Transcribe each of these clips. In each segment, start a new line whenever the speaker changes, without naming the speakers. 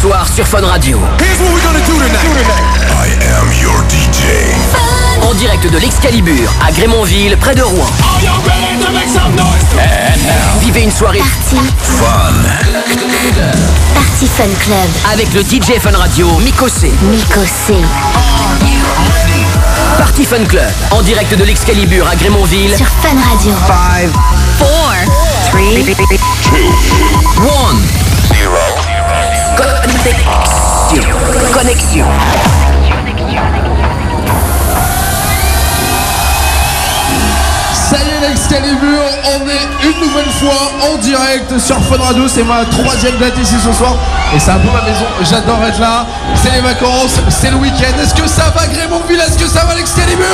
soir sur Fun Radio.
Here's what we're gonna do tonight.
I am your DJ.
En direct de l'Excalibur à Grémonville, près de Rouen.
Are you ready to make some noise?
Vivez une soirée
Party. Party Fun Club.
avec le DJ Fun Radio Mikosé.
Mikosé.
Party Fun Club en direct de l'Excalibur à Grémonville.
Sur Fun Radio.
5, 4, 3, 2, 1. Connexion. Connexion.
Salut l'Excalibur, on est une nouvelle fois en direct sur Fun Radio, c'est ma troisième date ici ce soir et c'est un peu ma maison, j'adore être là, c'est les vacances, c'est le week-end, est-ce que ça va Grémonville, est-ce que ça va l'Excalibur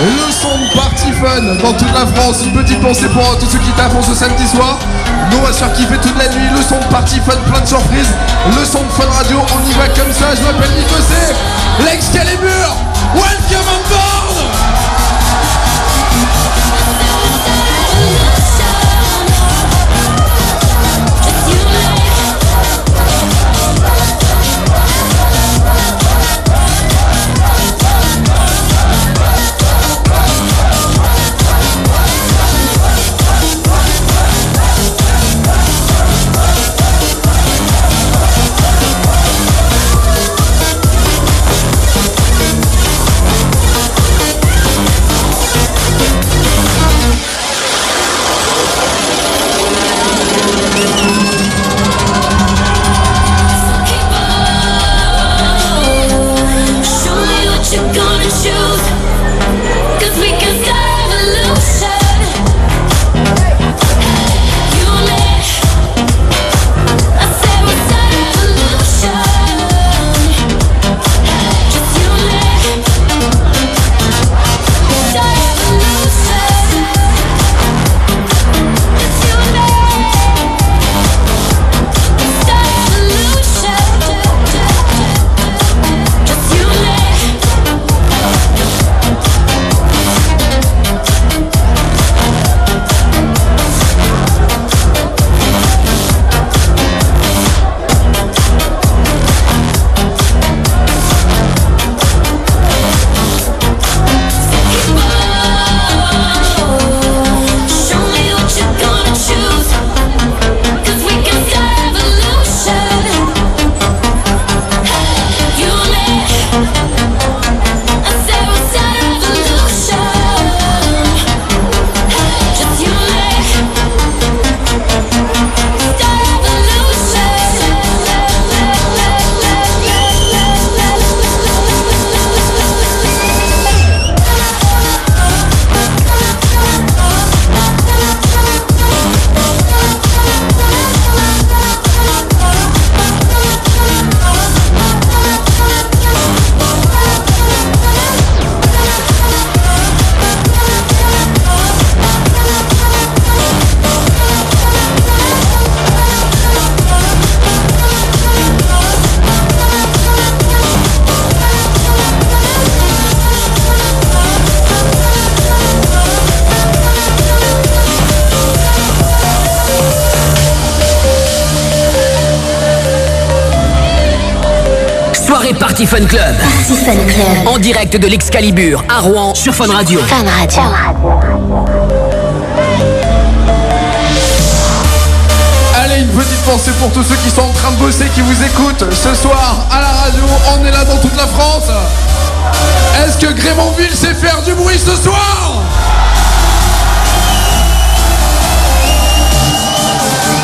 Le son de Party Fun dans toute la France, une petite pensée pour tous ceux qui taffent ce samedi soir, nous on va se faire kiffer toute la nuit, le son de Party Fun, plein de surprises, le son de Fun Radio, on y va comme ça, je m'appelle Nico C, l'Excalibur, welcome on board
Party Fun Club
Party Fun Club.
en direct de l'Excalibur à Rouen sur Fun Radio.
Fun Radio.
Allez, une petite pensée pour tous ceux qui sont en train de bosser, qui vous écoutent ce soir à la radio. On est là dans toute la France. Est-ce que Grémonville sait faire du bruit ce soir?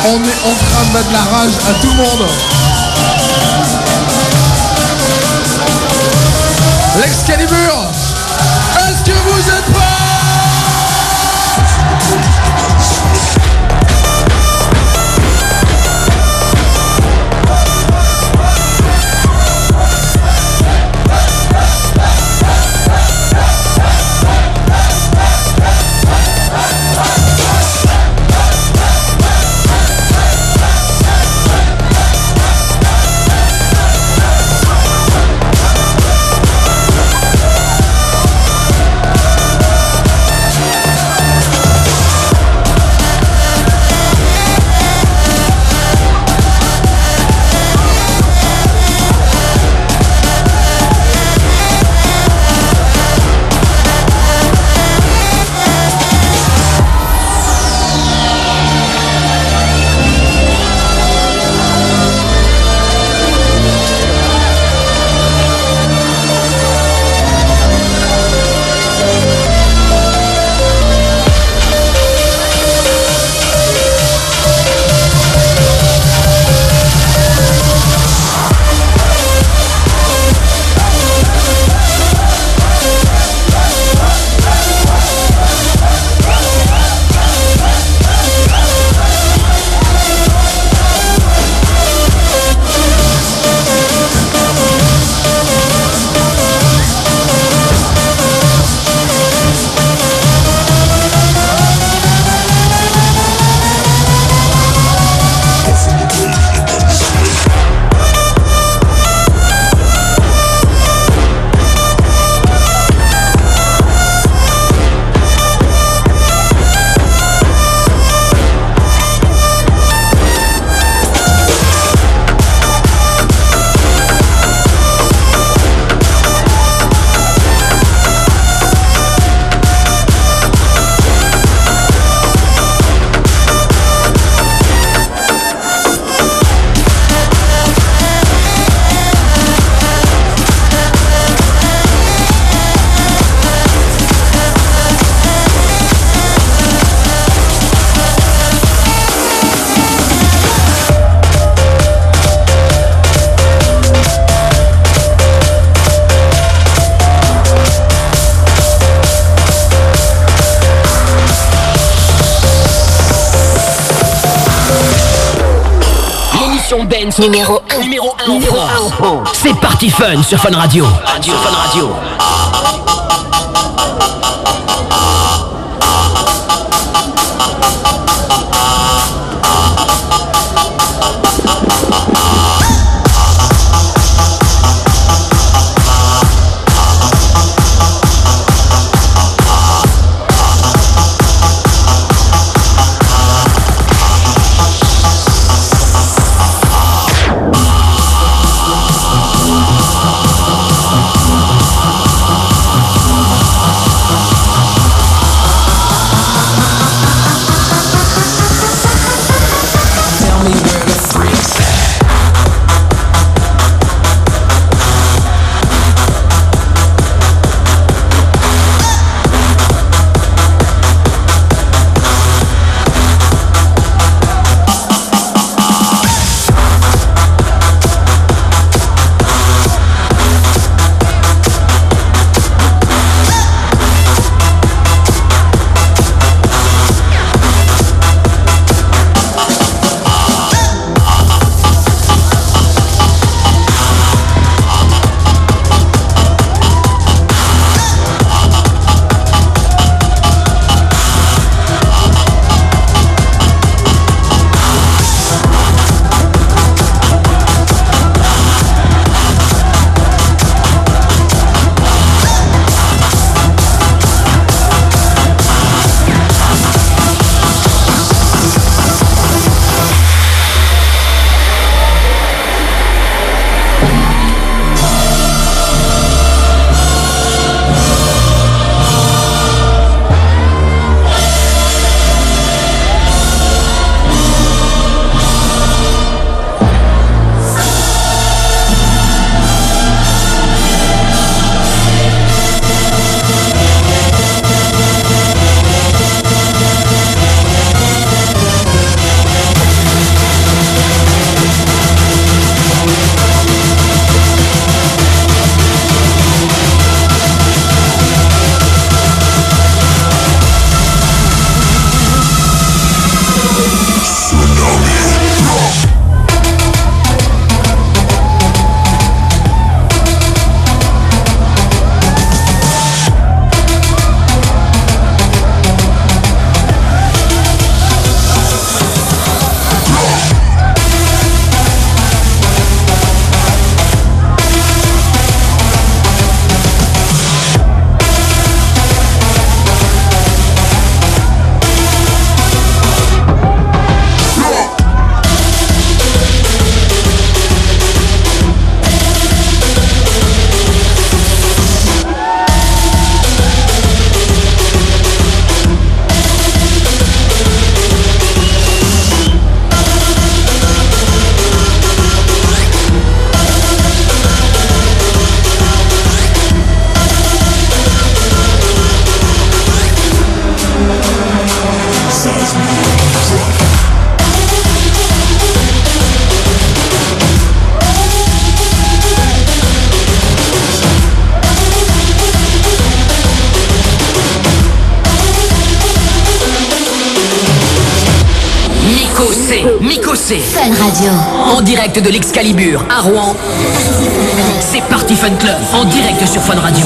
On est en train de mettre la rage à tout le monde. L'Excalibur Est-ce que vous êtes
Numéro 1.
numéro 1 en France. C'est Party Fun sur Fun Radio. Radio Fun Radio. De l'Excalibur à Rouen. C'est Party Fun Club en direct sur Fun Radio.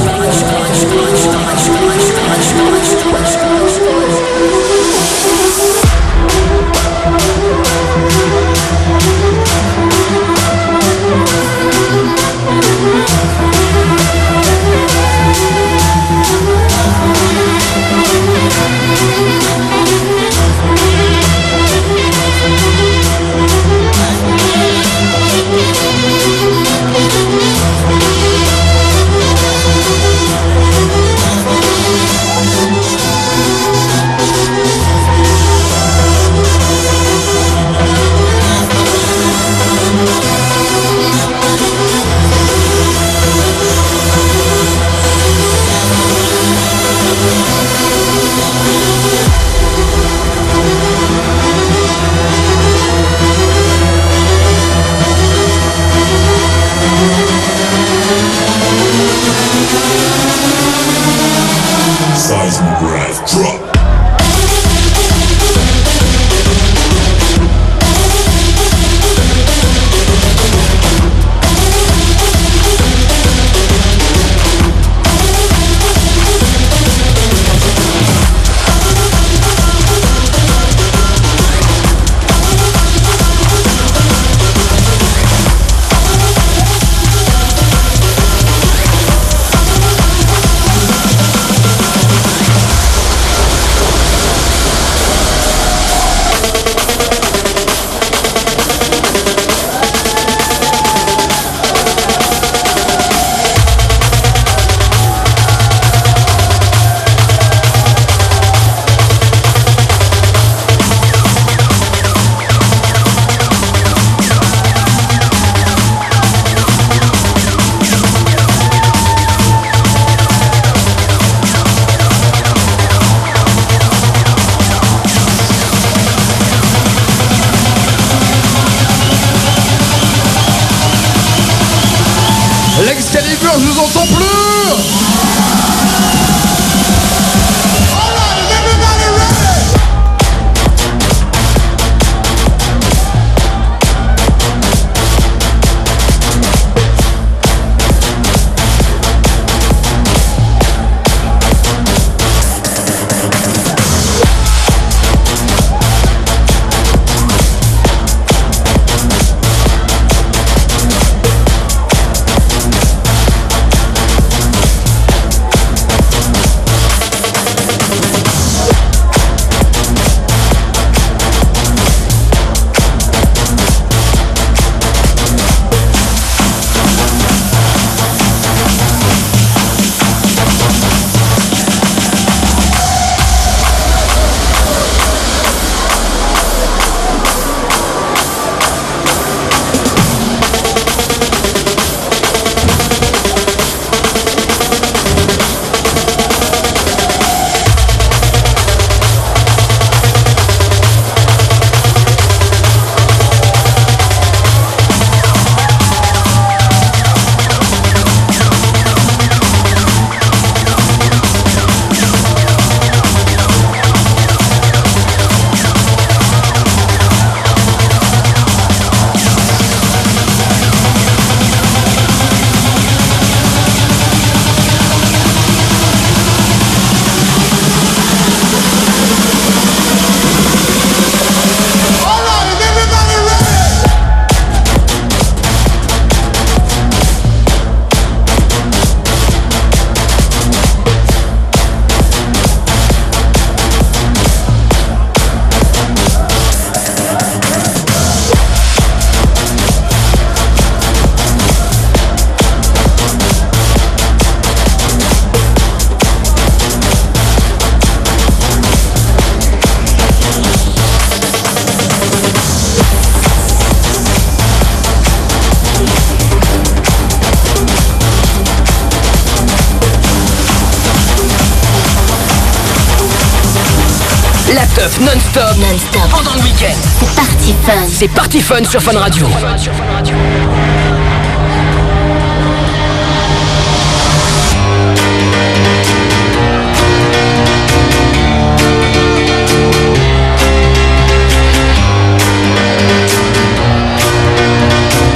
Non-stop
Non-stop.
pendant le week-end.
C'est parti fun.
C'est Party Fun sur Fun Radio.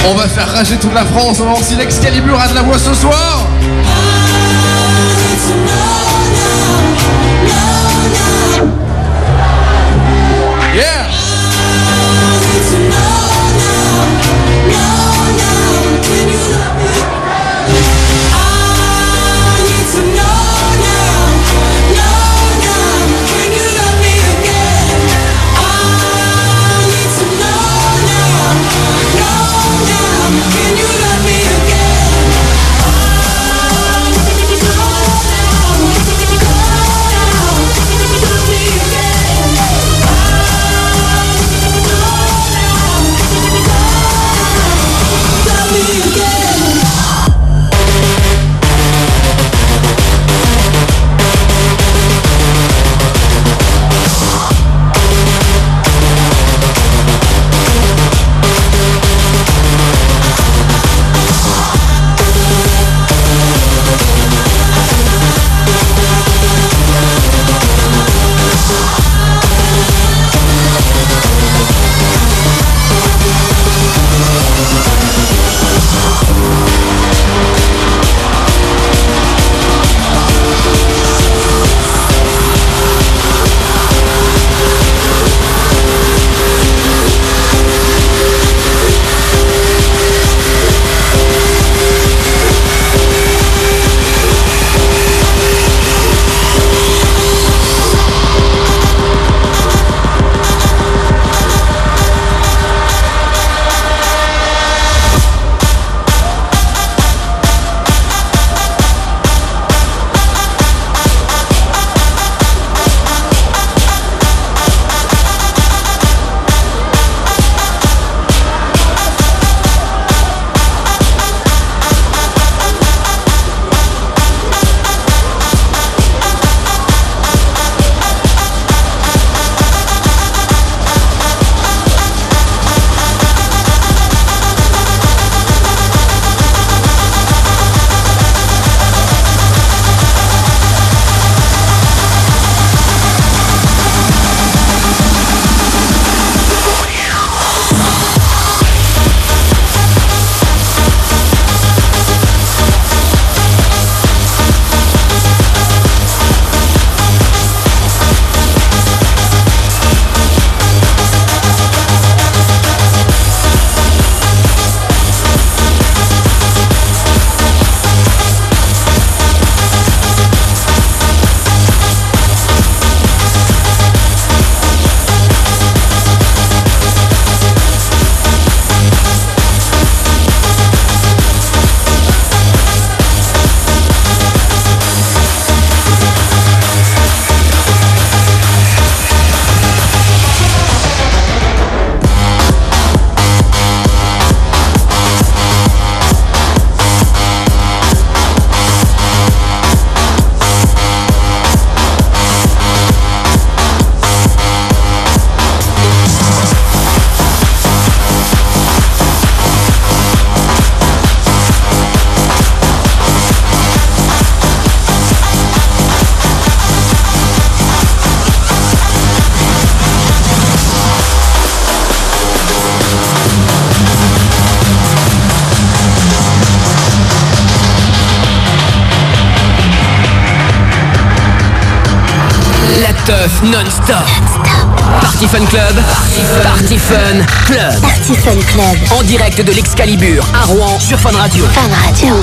On va faire rager toute la France, on va voir si l'Excalibur a de la voix ce soir
Club. Party Fun Club.
Party Fun Club.
En direct de l'Excalibur à Rouen sur Fun Radio.
Fun Radio.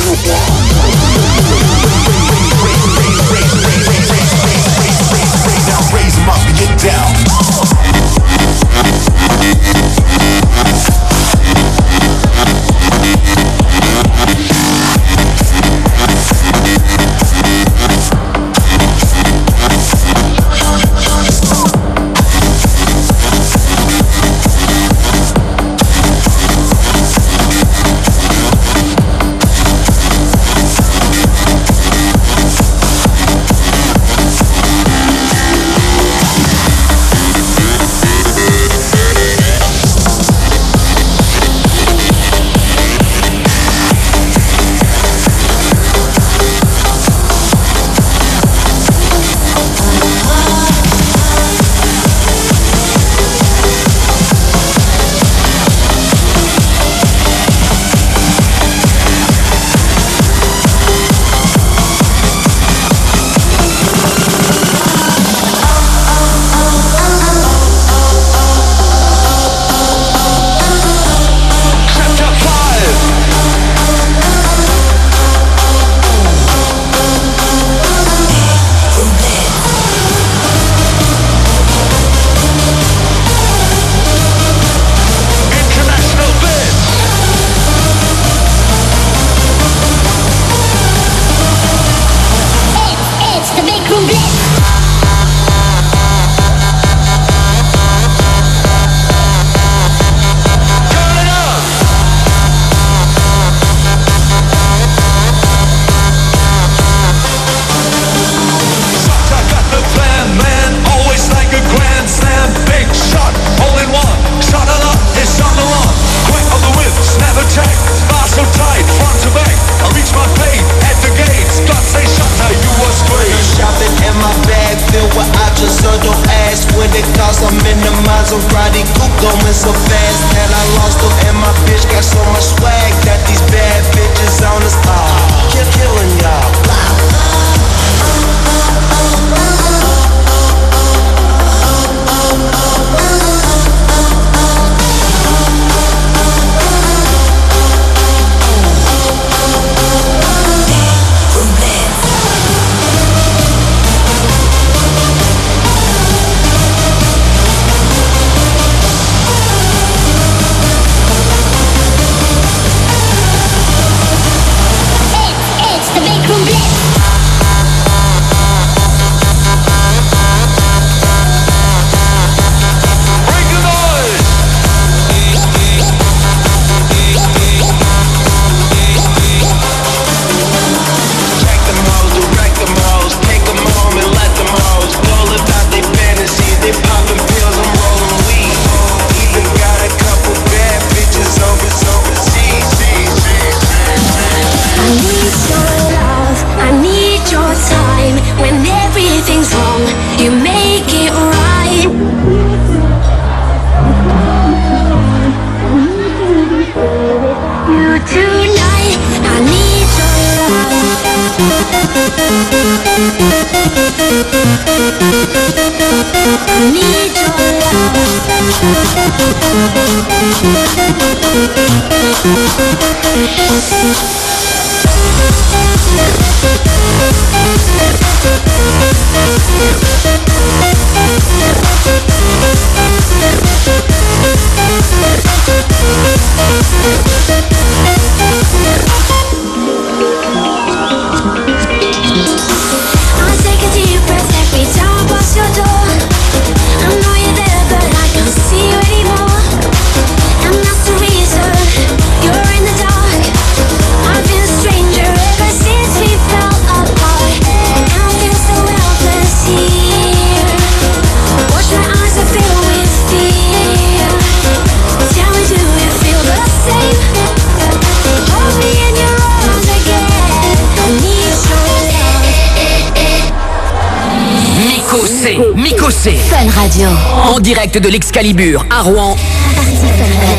direct
de l'Excalibur à Rouen,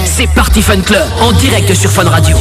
c'est Party Fun Club en direct sur Fun Radio.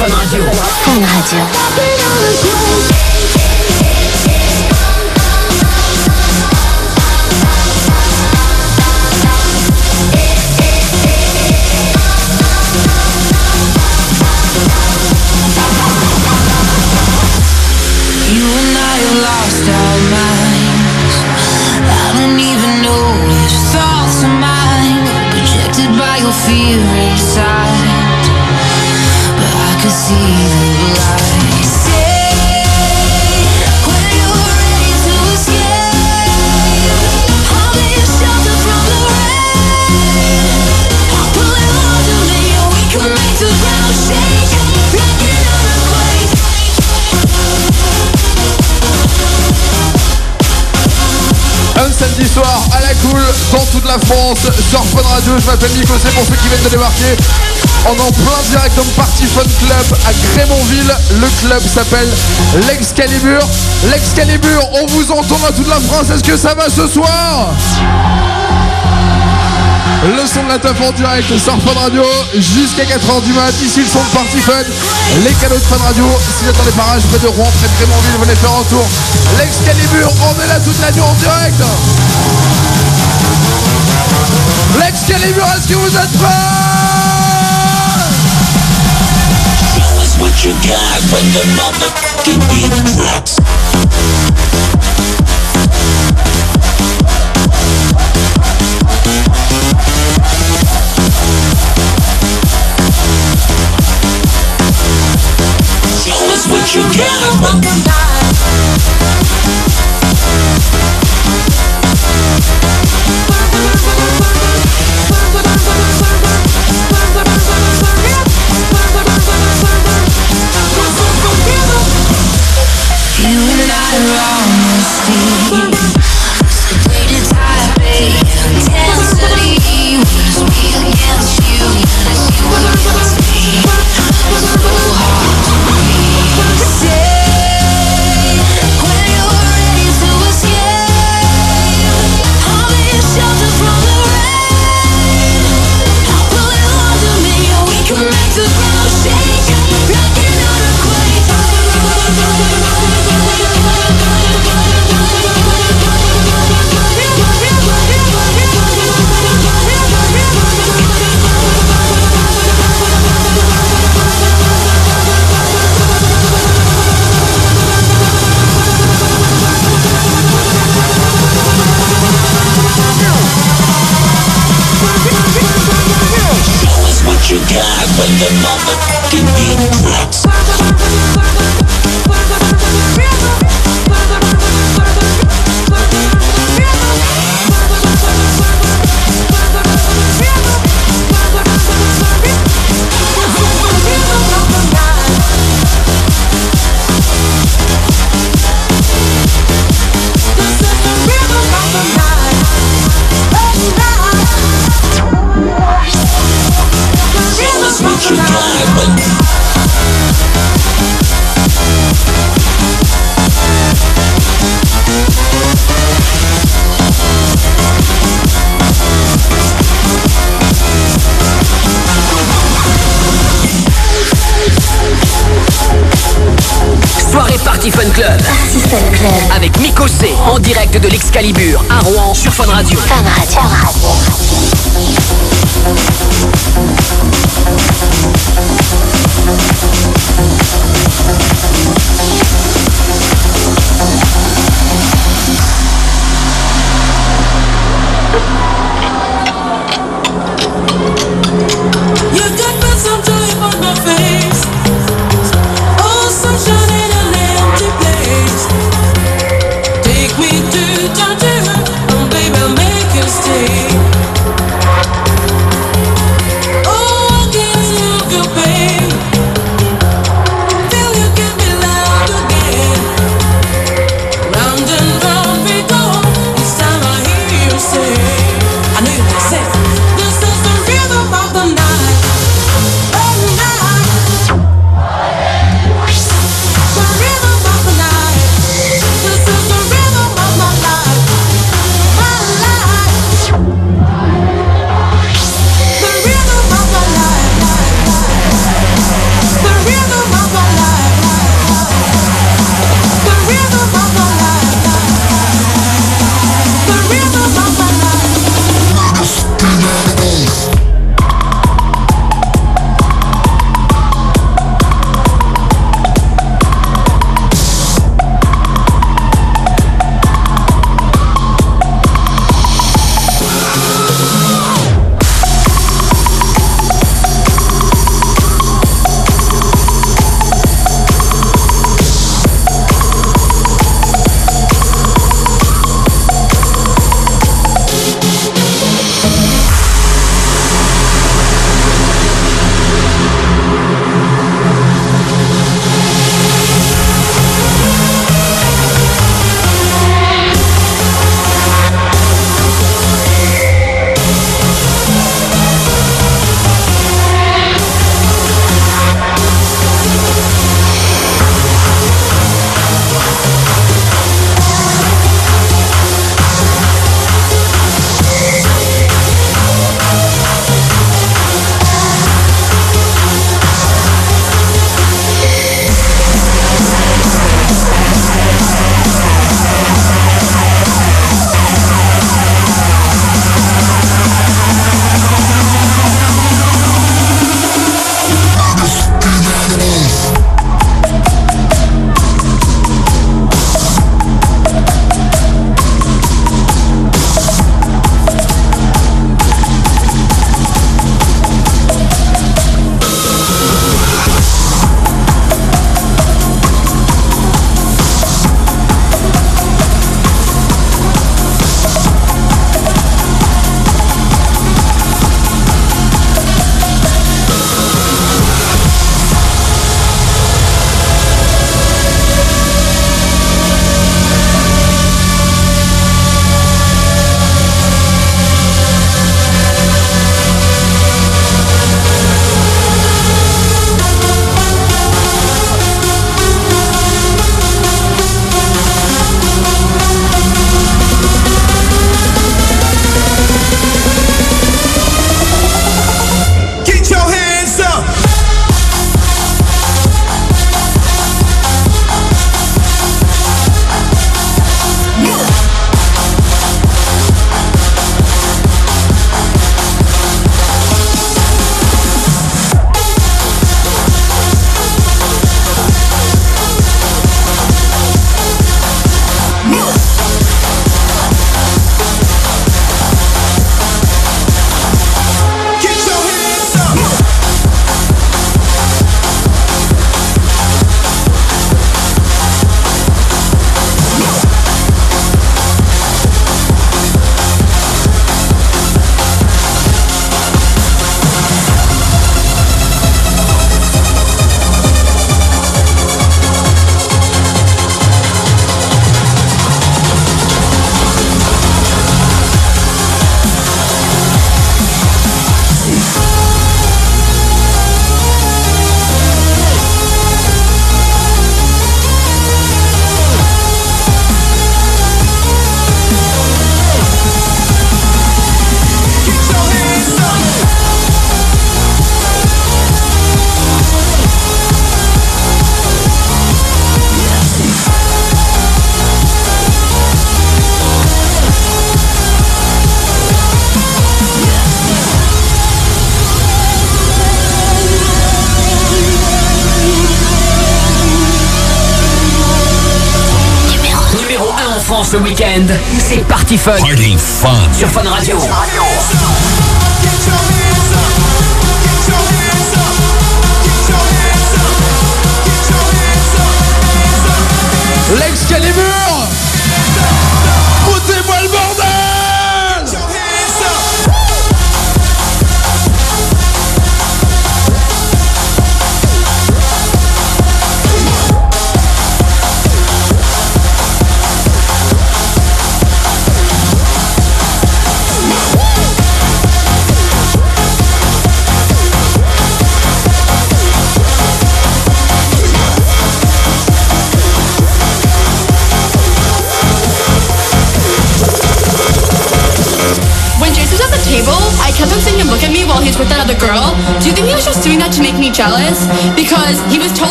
La France sur Fun Radio.
Fun
France sur Fun Radio. Je m'appelle Nico, c'est pour ceux qui viennent de débarquer. On est en plein direct dans Party Fun Club à Grémontville. Le club s'appelle l'Excalibur. L'Excalibur, on vous entend dans toute la France. Est-ce que ça va ce soir? Le son de la teuf en direct sur Fun Radio jusqu'à 4h du mat. Ici le son de Party Fun. Les cadeaux de Fun Radio. Si vous êtes dans les parages près de Rouen, près de venez faire un tour. L'Excalibur, on est là toute la nuit en direct. L'Excalibur, est-ce que vous êtes prêts
What you got when the motherfucking beat drops? Show us what you got when
You
l'Excalibur à Rouen sur Fun Radio.
Radio.
Party Fun.
Party Fun.
Sur Fun Radio.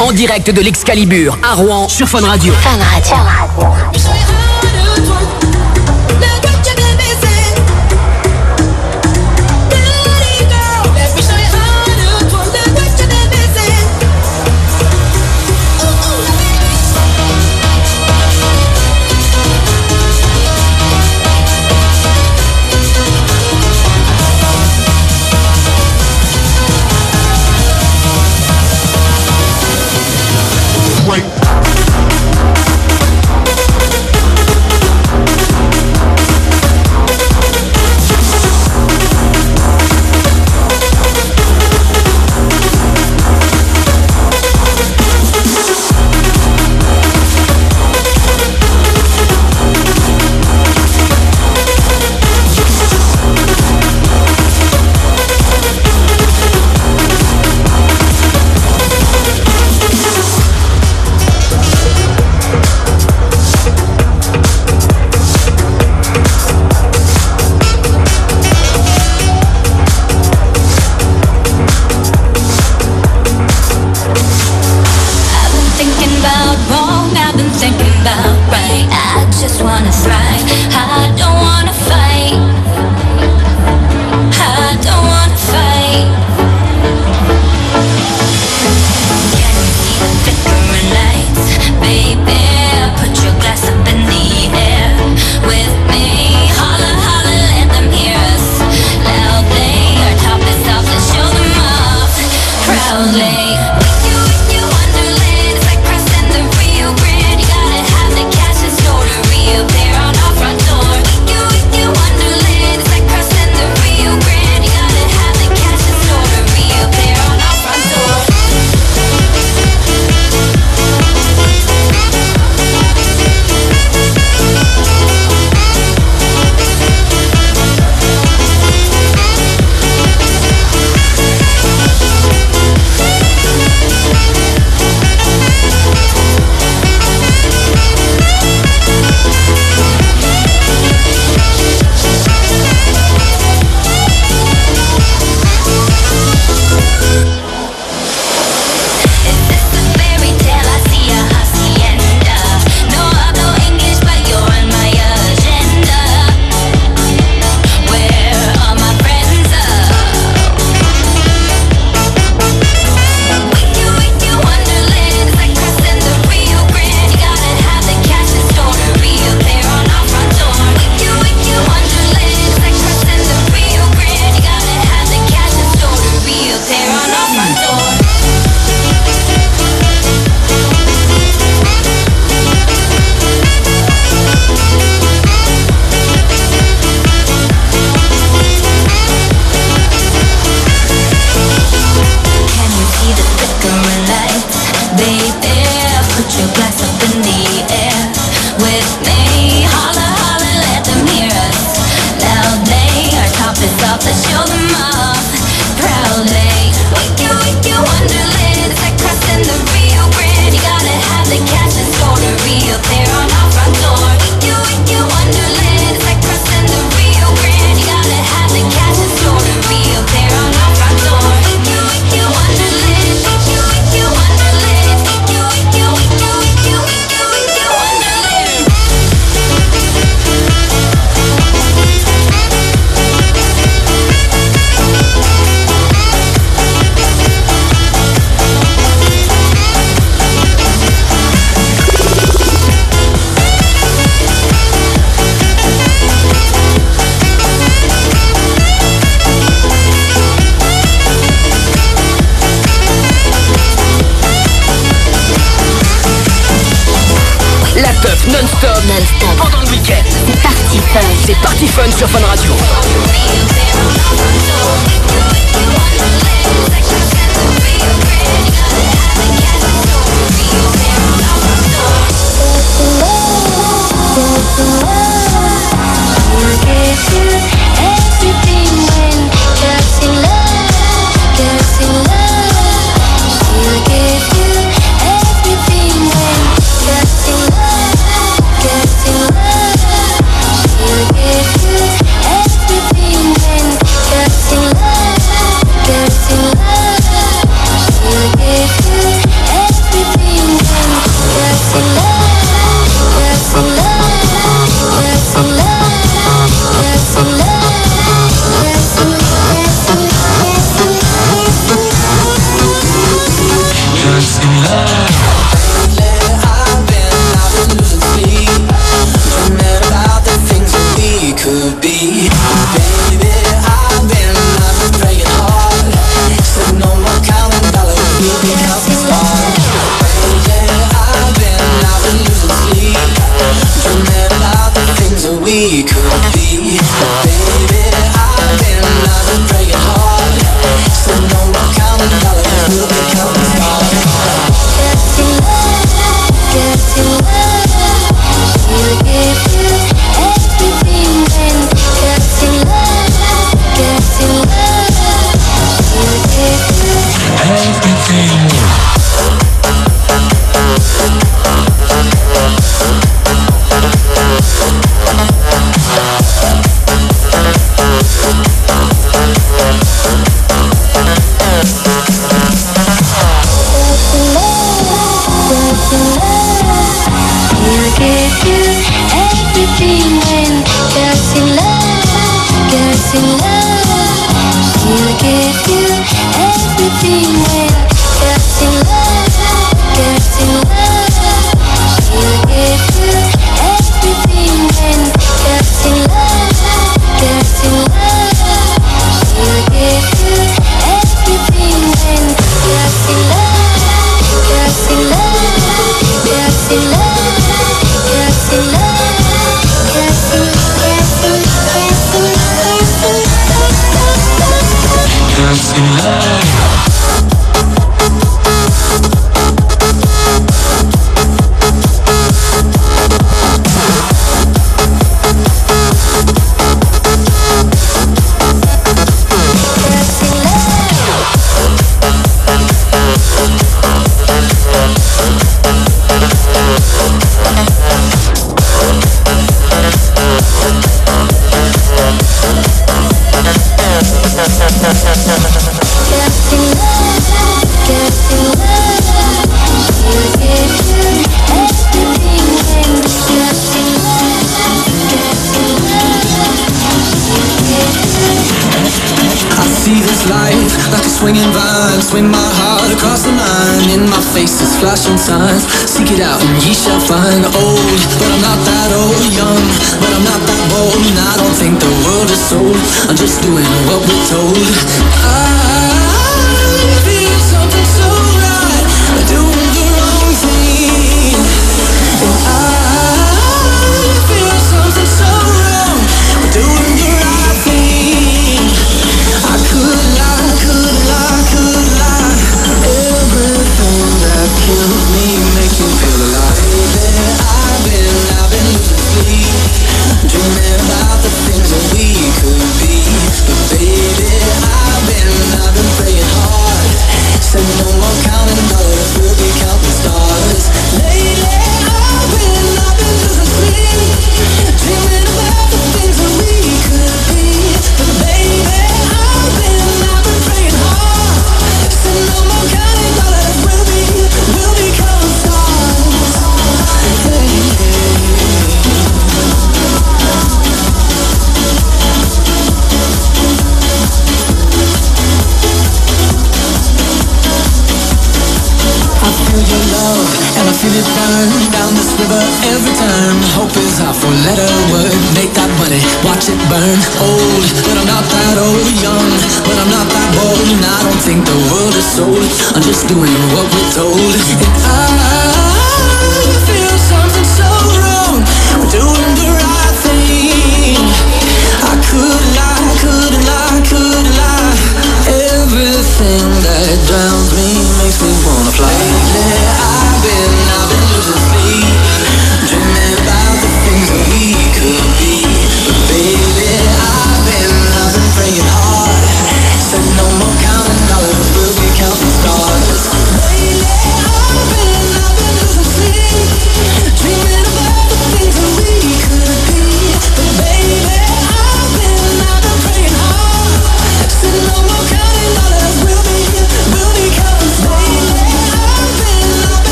En direct de l'Excalibur à Rouen sur Fun Radio.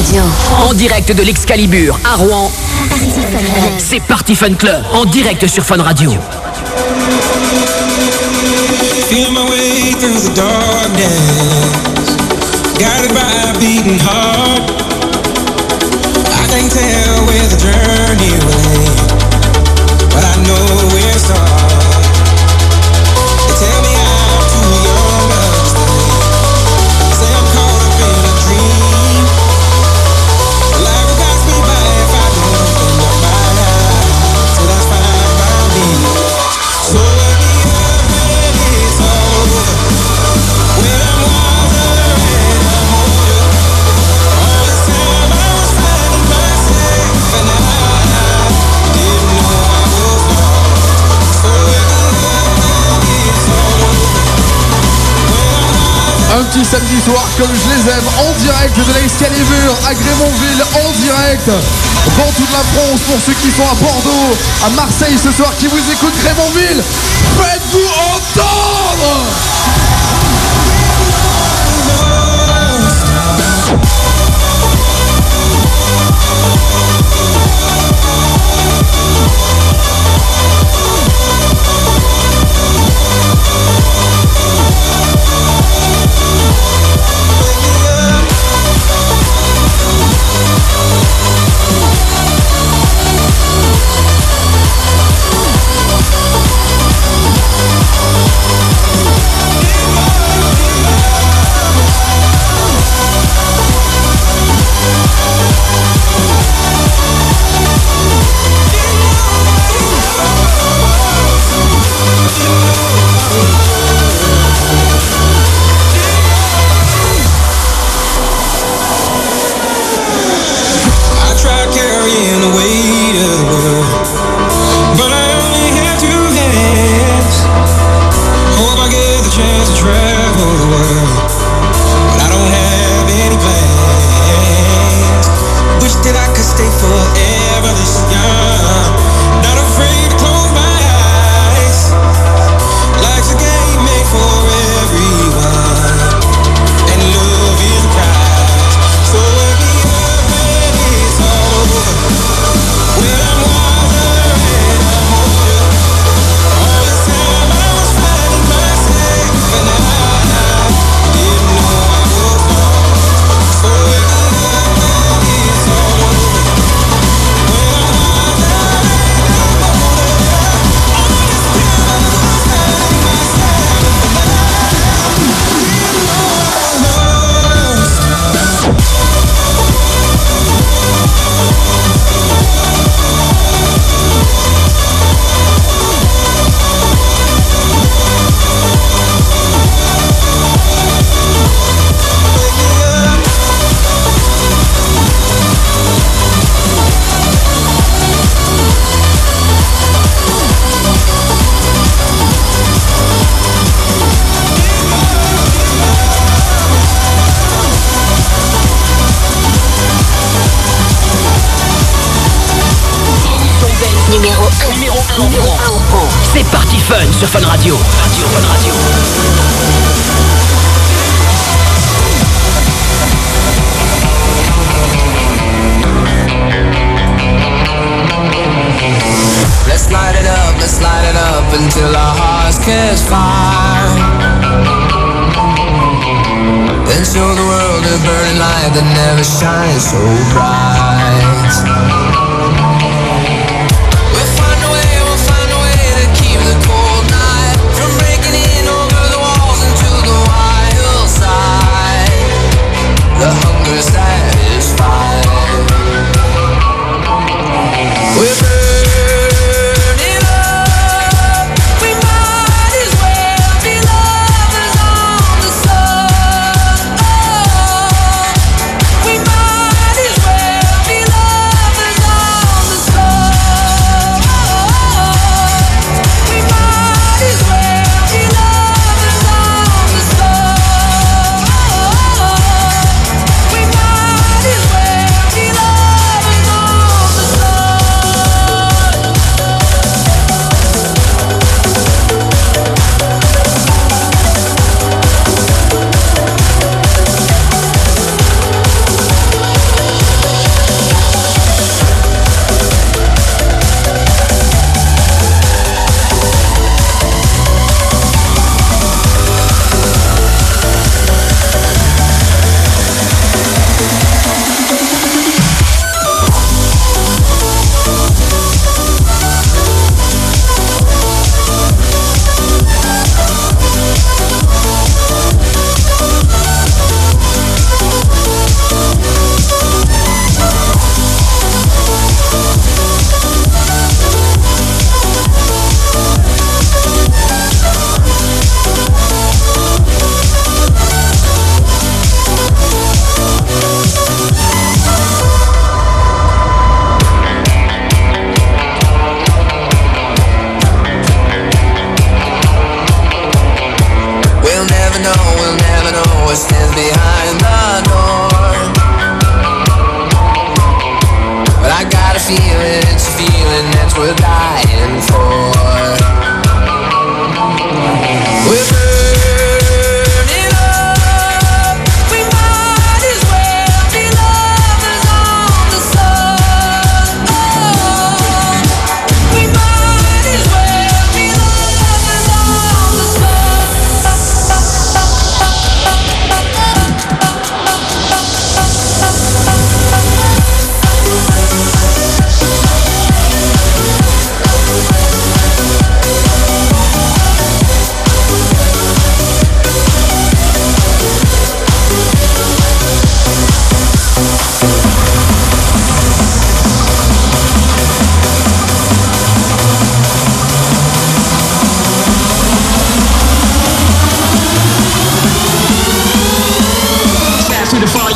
Radio.
En direct de l'Excalibur à Rouen. C'est Party Fun Club en direct sur Fun Radio.
Feel my way through the darkness. Guided by a beating heart. I can't tell
comme je les aime en direct de l'Excalibur à Grémontville en direct dans toute la France pour ceux qui sont à Bordeaux, à Marseille ce soir qui vous écoutent Grémontville. Faites-vous entendre
no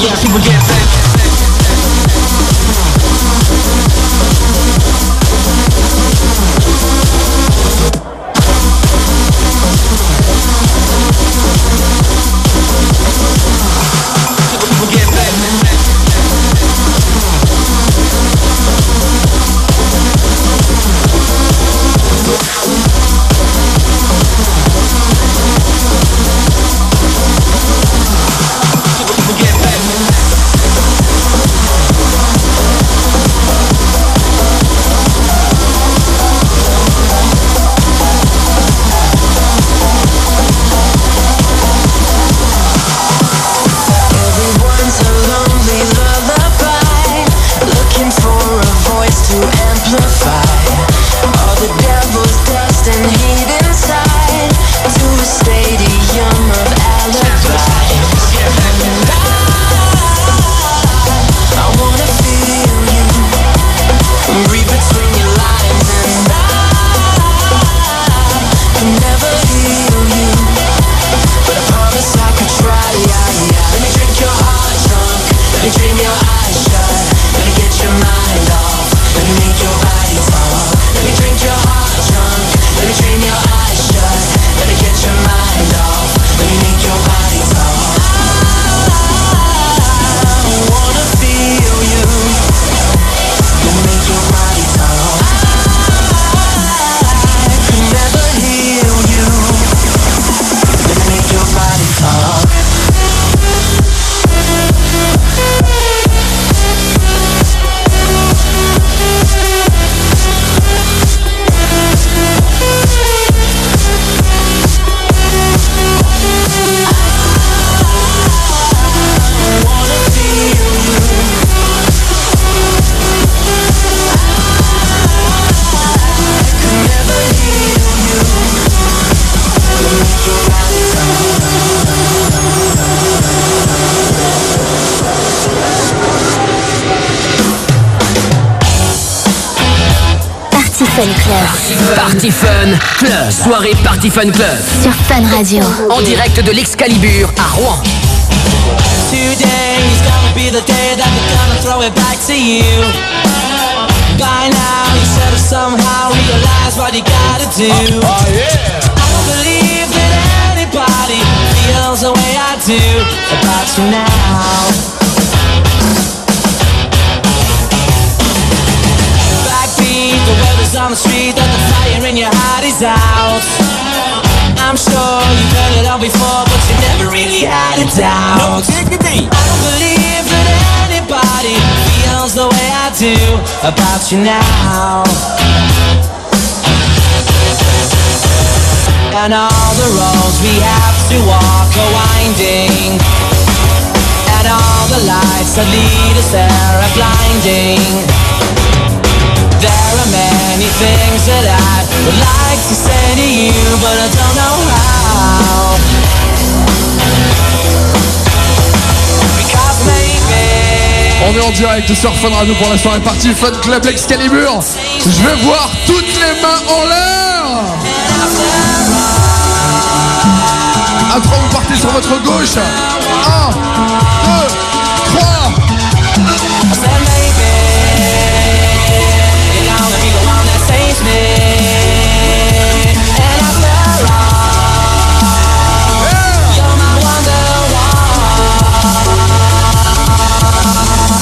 Yeah, people get bent. Soirée Party Fun Club.
sur Fun Radio.
En direct de l'Excalibur à Rouen.
Today's gonna be the day that we're gonna throw it back to you. By now, you should have somehow realized what you gotta do. I don't believe that anybody feels the way I do about you now. Backbeat, the is on the street that the fire in your heart before, but you never really had a doubt. No, me. I don't believe that anybody feels the way I do about you now. And all the roads we have to walk are winding. And all the lights that lead us there are blinding. There are many things that I would like to say to you, but I don't know
On est en direct sur Fun Radio pour la soirée partie Fun Club Excalibur. Je vais voir toutes les mains en l'air. À 3, vous partez sur votre gauche. 1,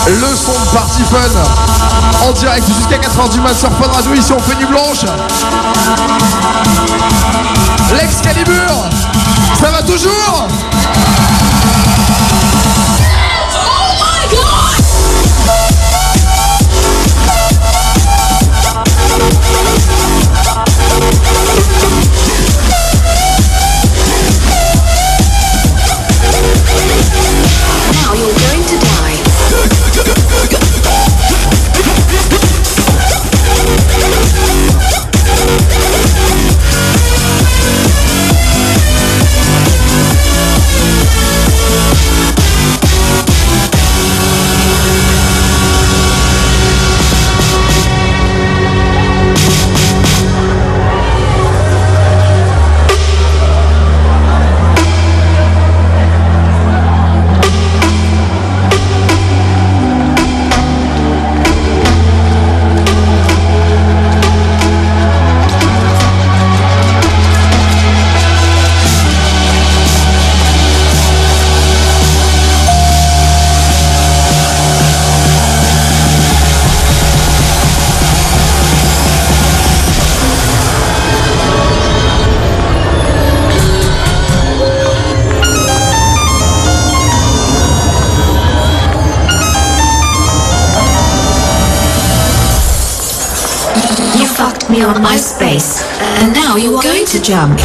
Le son de Party Fun en direct jusqu'à 4h du mat sur Fun Radio ici on fait du blanche. L'Excalibur, ça va toujours?
You on MySpace. And now you are going to jump.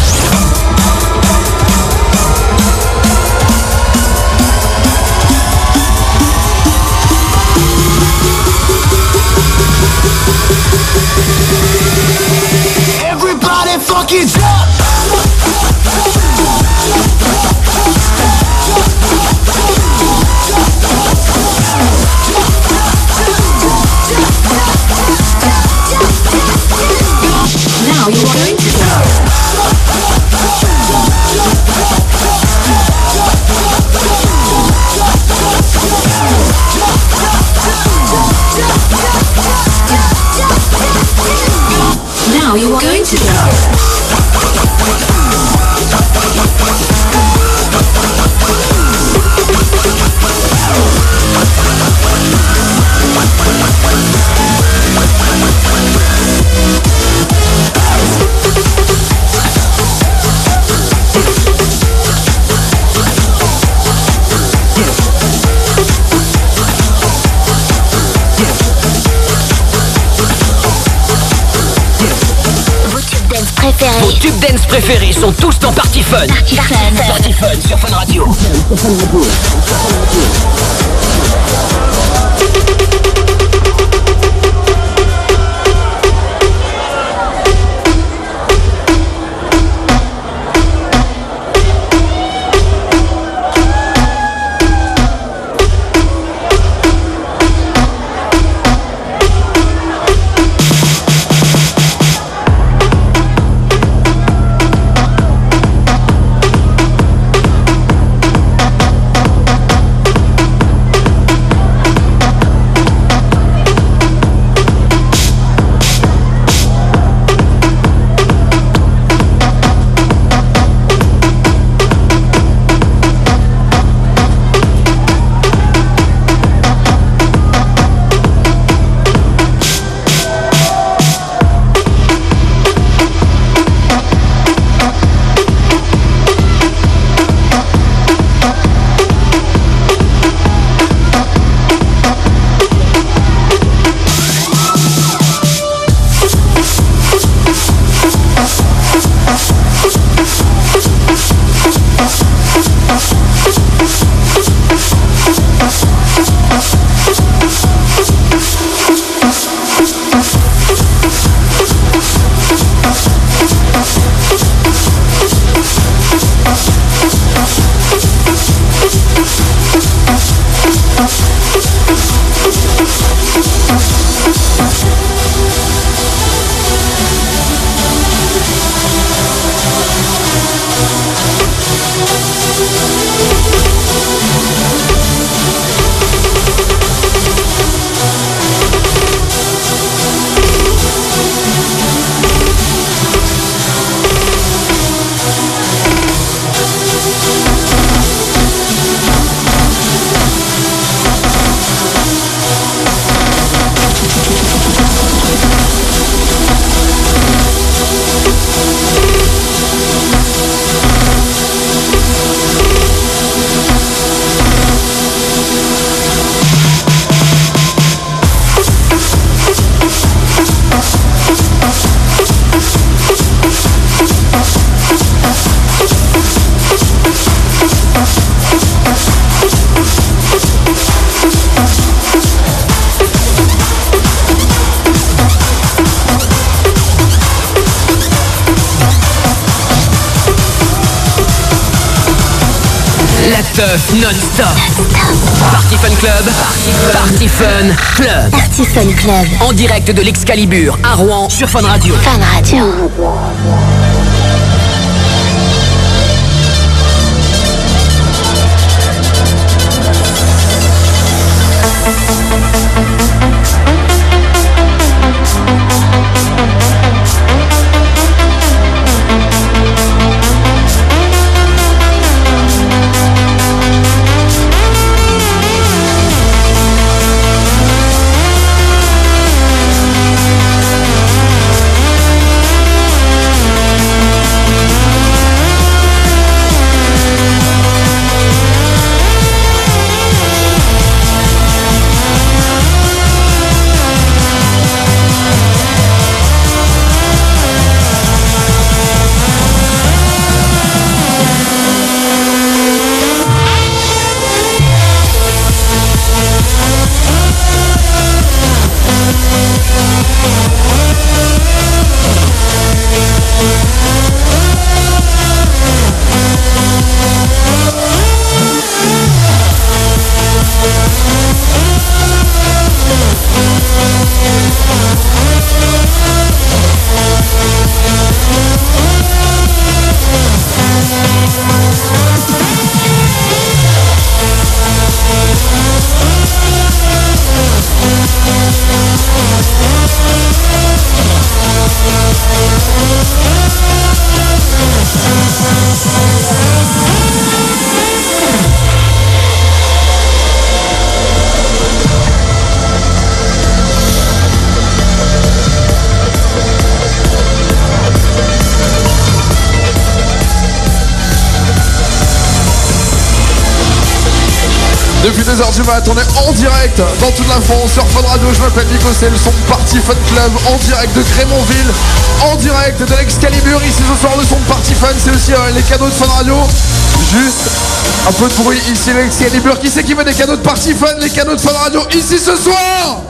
Tubes dance préférés
sont tous dans Party Fun.
Party Fun.
Party Fun sur Fun Radio. La Fun Club. Party Fun Club. En direct de l'Excalibur à Rouen sur Fun Radio.
Fun Radio.
2h du mat, on est en direct dans toute la France sur Fun Radio. Je m'appelle Nico, c'est le son de Party Fun Club en direct de Crémonville, en direct de l'Excalibur. Ici ce soir, le son de Party Fun, c'est aussi euh, les cadeaux de Fun Radio. Juste un peu de bruit ici, l'Excalibur. Qui c'est qui veut des cadeaux de Party Fun Les cadeaux de Fun Radio ici ce soir?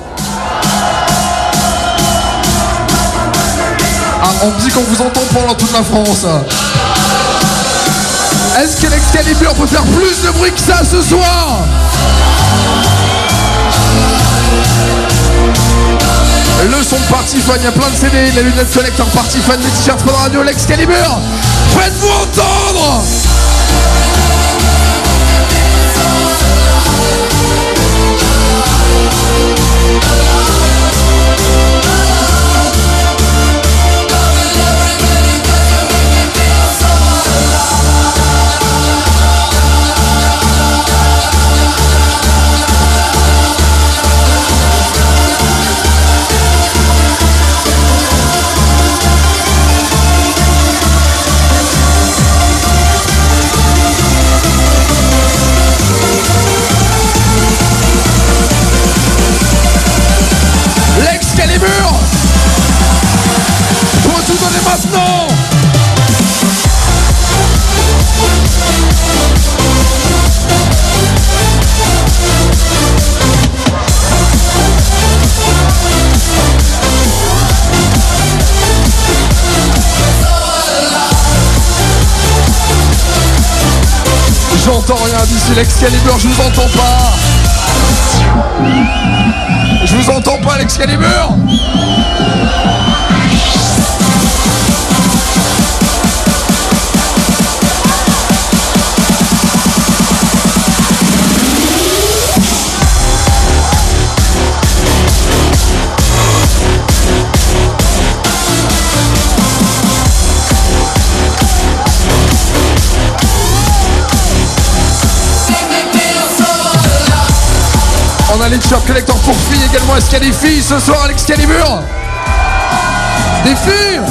Ah, on me dit qu'on vous entend pendant toute la France. Est-ce que l'Excalibur peut faire plus de bruit que ça ce soir Le son de Party il y a plein de CD, les lunettes collector Party Fun, les t-shirts Fun Radio, l'Excalibur. Faites-vous entendre J'entends rien d'ici l'Excalibur, je vous entends pas. Je vous entends pas l'Excalibur Les t-shirts collector pour filles également. A des filles ce soir à l'Excalibur Des filles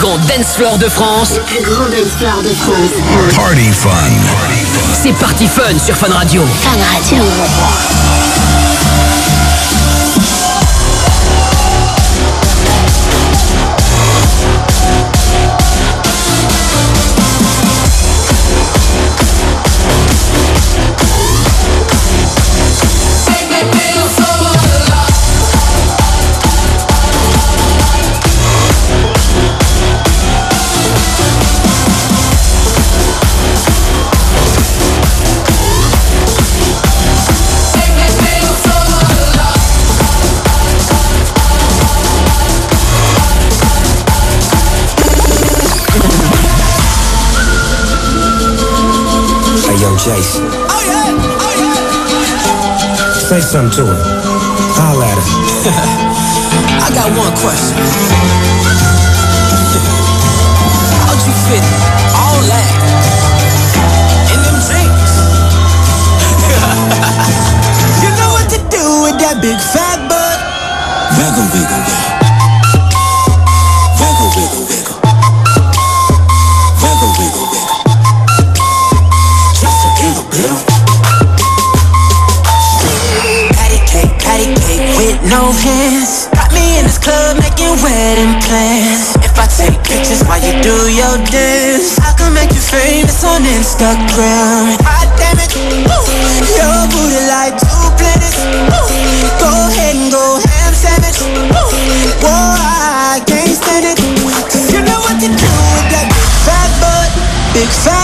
grand dance floor de France,
Le plus grand dance floor de France.
Party fun.
c'est Party Fun sur Fun Radio.
Fun Radio.
Say something to her. Holla at her.
I got one question. How'd you fit all that in them jeans? you know what to do with that big fat butt. Wiggle, wiggle, wedding plans. If I take pictures while you do your dance? I can make you
famous on Instagram. God damn it, Ooh. your booty like two planets. Ooh. Go ahead and go ham sandwich. Ooh. Whoa, I can't stand it. You know what to do with that big fat butt. Big fat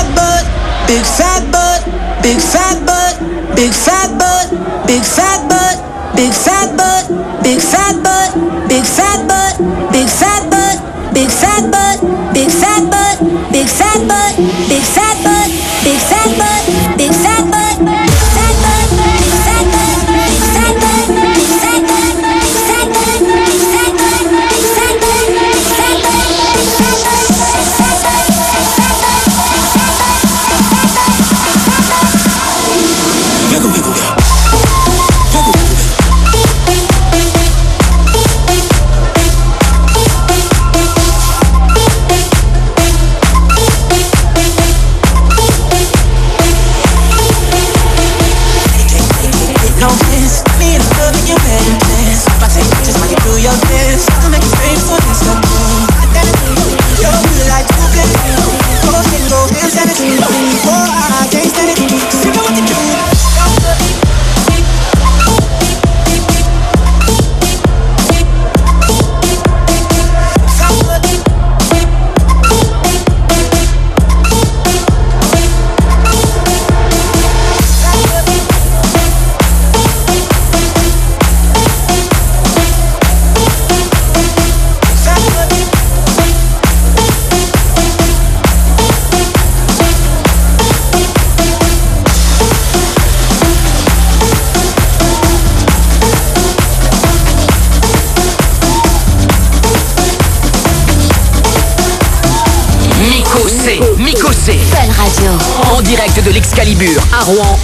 Mixé, mixé.
Fun Radio.
En direct de l'Excalibur à Rouen.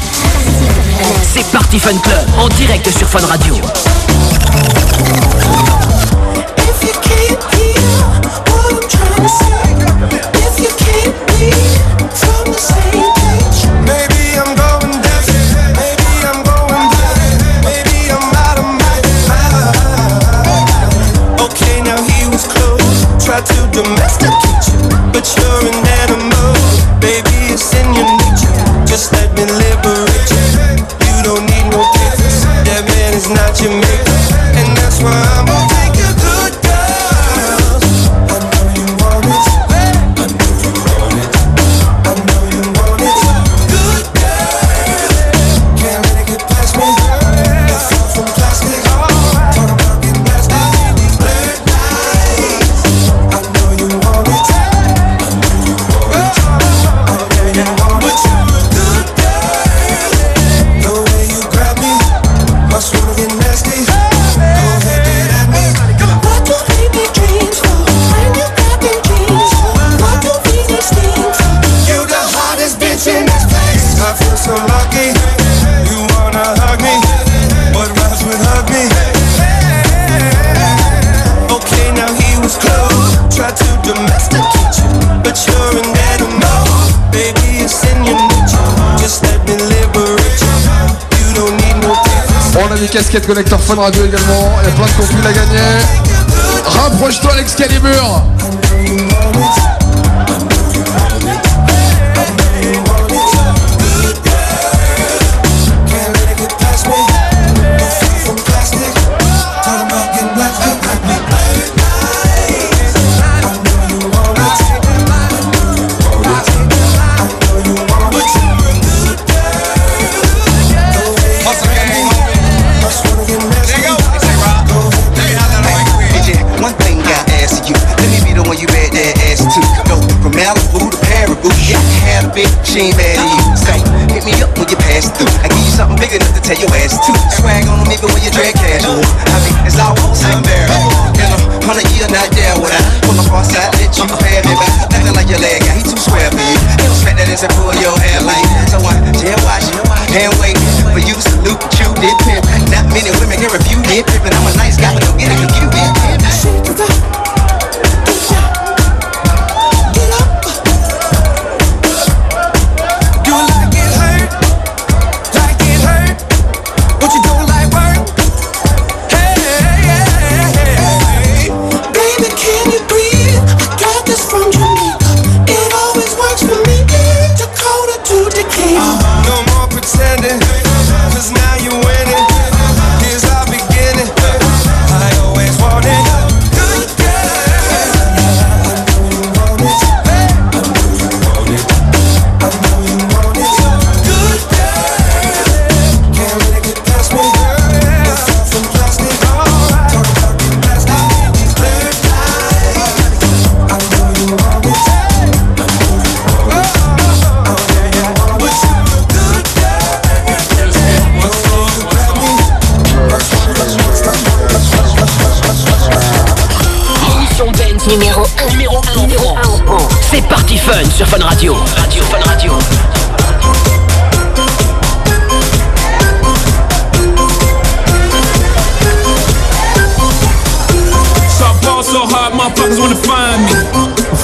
C'est Party Fun Club en direct sur Fun Radio.
casquette collector Fun Radio également. Il y a plein de contenu à gagner. Rapproche-toi l'Excalibur
she ain't mad at you. Say, hit me up when you pass through. I give you something big enough to tell your ass to. Swag on me but when you drag casual. I mean, it's almost unbearable. In a hundred year, not there would I pull up on side, let you pad me but Nothing like your leg, yeah, he too square for you. He Don't smack that ass and pull your
C'est Party Fun sur Fun Radio. Radio Fun Radio.
So hard, motherfuckers wanna find me.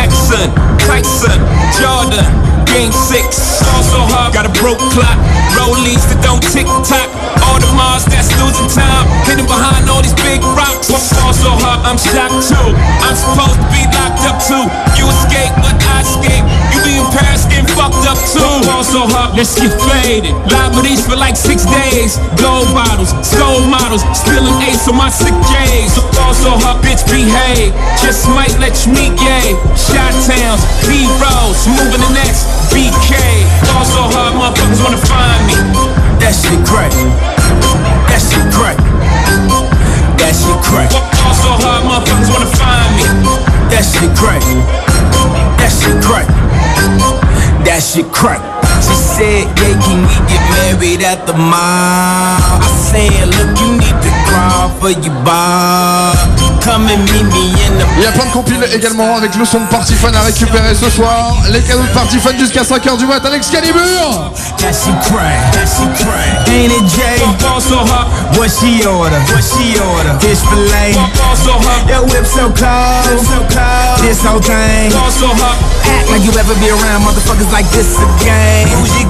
Jackson, Tyson, Jordan, Game 6. Also hard, got a broke clock. Rollies that don't tick tock. All the Mars that's losing time. Hidden behind all these big rocks. Also hard, I'm shocked too. I'm supposed to be locked up too. You escape, but I escape. You be in Paris getting fucked up too. Also hard, let's get faded. Liberties for like six days. Gold bottles, soul models, spilling ace on my sick days. so hard, bitch behave. Just might let you meet gay. Shot towns, B rolls, moving the next BK. Also hard, motherfuckers wanna find me. That shit crack. That shit crack. That shit crack. Also hard, motherfuckers wanna find me. That shit crack. That shit crack. That shit crack. She said, yeah, can we get married at the mall? I said, look, you need to crawl for your bar. Come and meet me in the
Il y a plein de compiles également avec le son de Party Fun à récupérer ce soir. Les cadeaux de Party Fun jusqu'à 5h du matin, Excalibur
That she crack, that she crack. Ain't it Jay? so hot. What she order? What she order? Fish fillet. so hot. That whip so cold, so cold. This whole thing. so hot. Act like you ever be around motherfuckers like this again. Who's your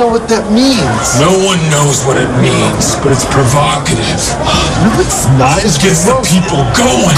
I don't know what that means.
No one knows what it means, but it's provocative.
No, it's not.
It gets the people going.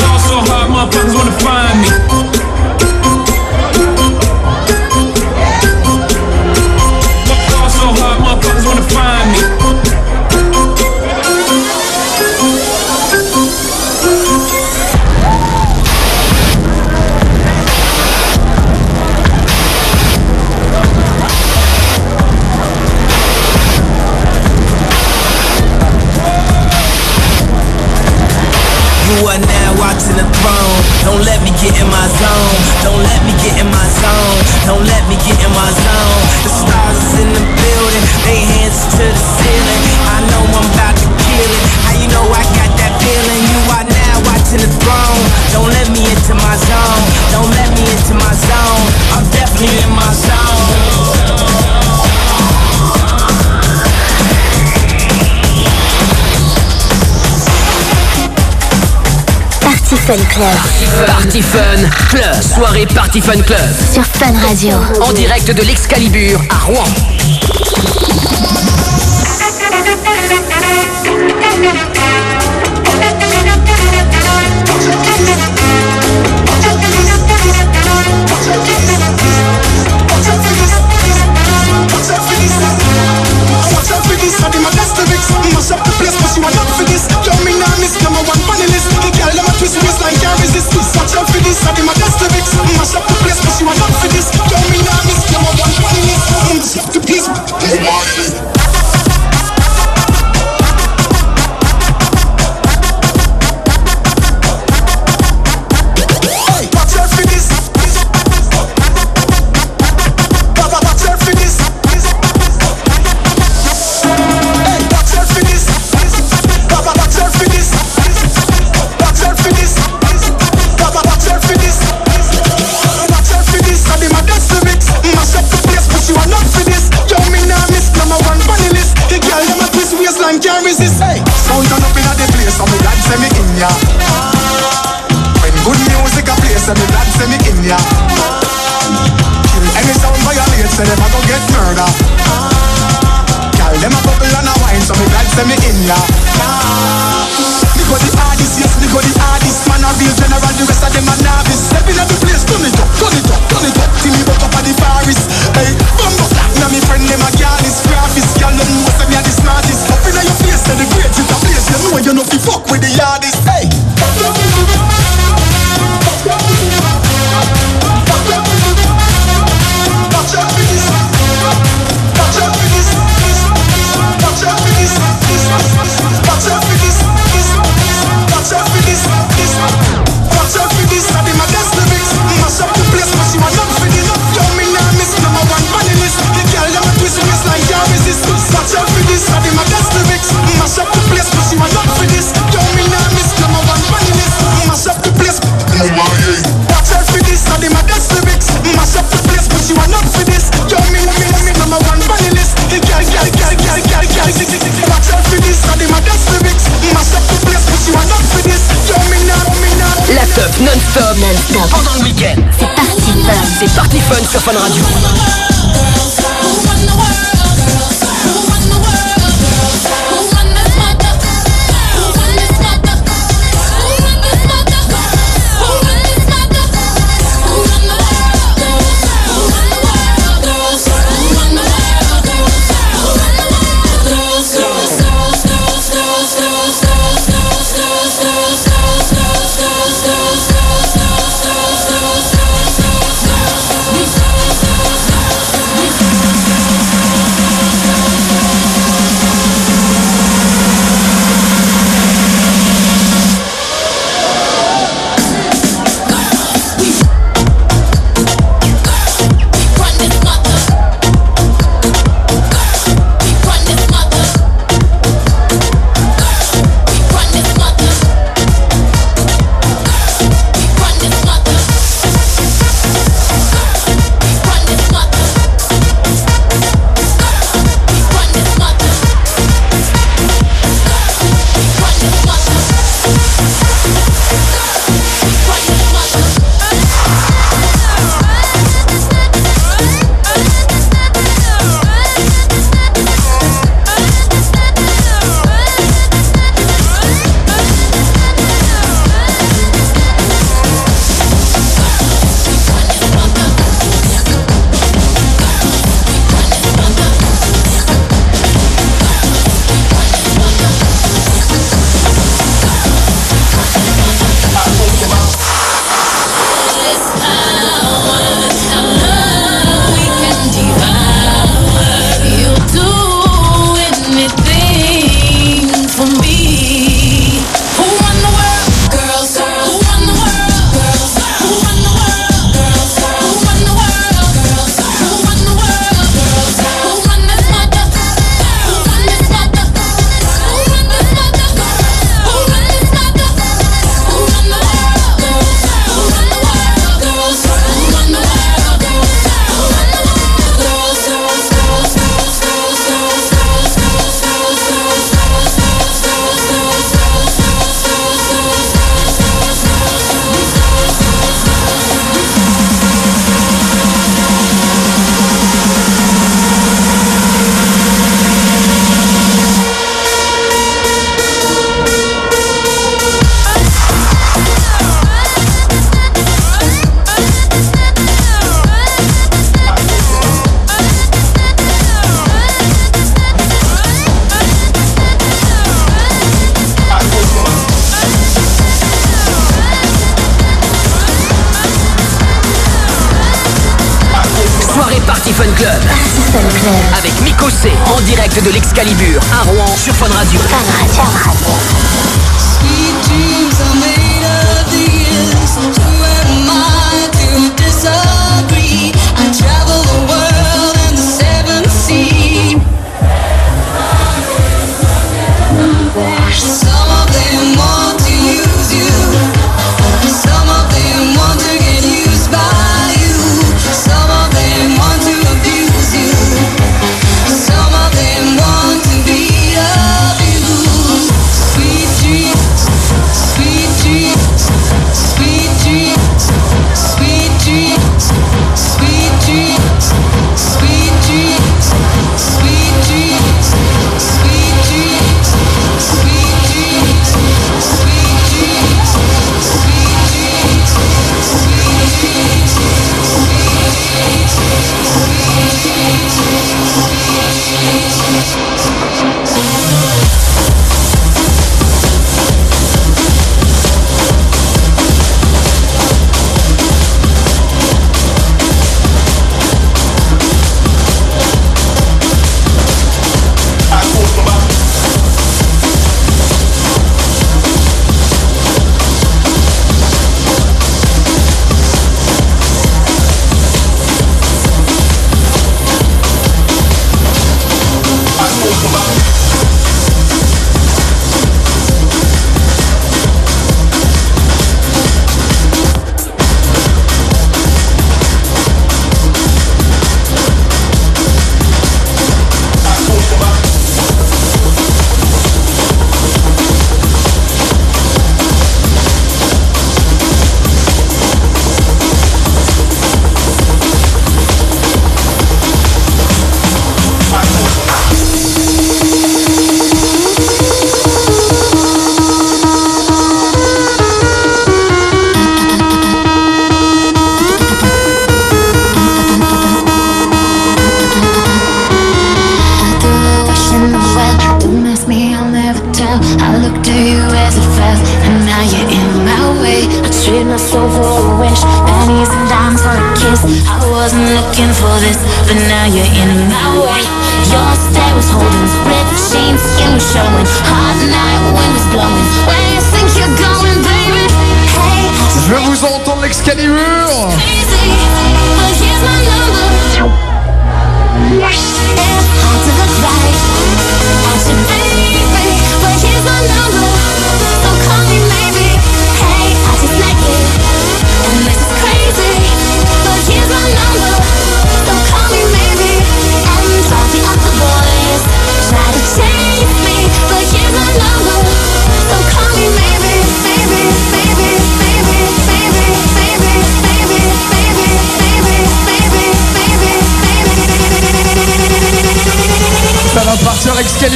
Fun Club
Party Fun Club. Soirée Party Fun Club.
sur Fun Radio.
En direct de l'Excalibur à Rouen.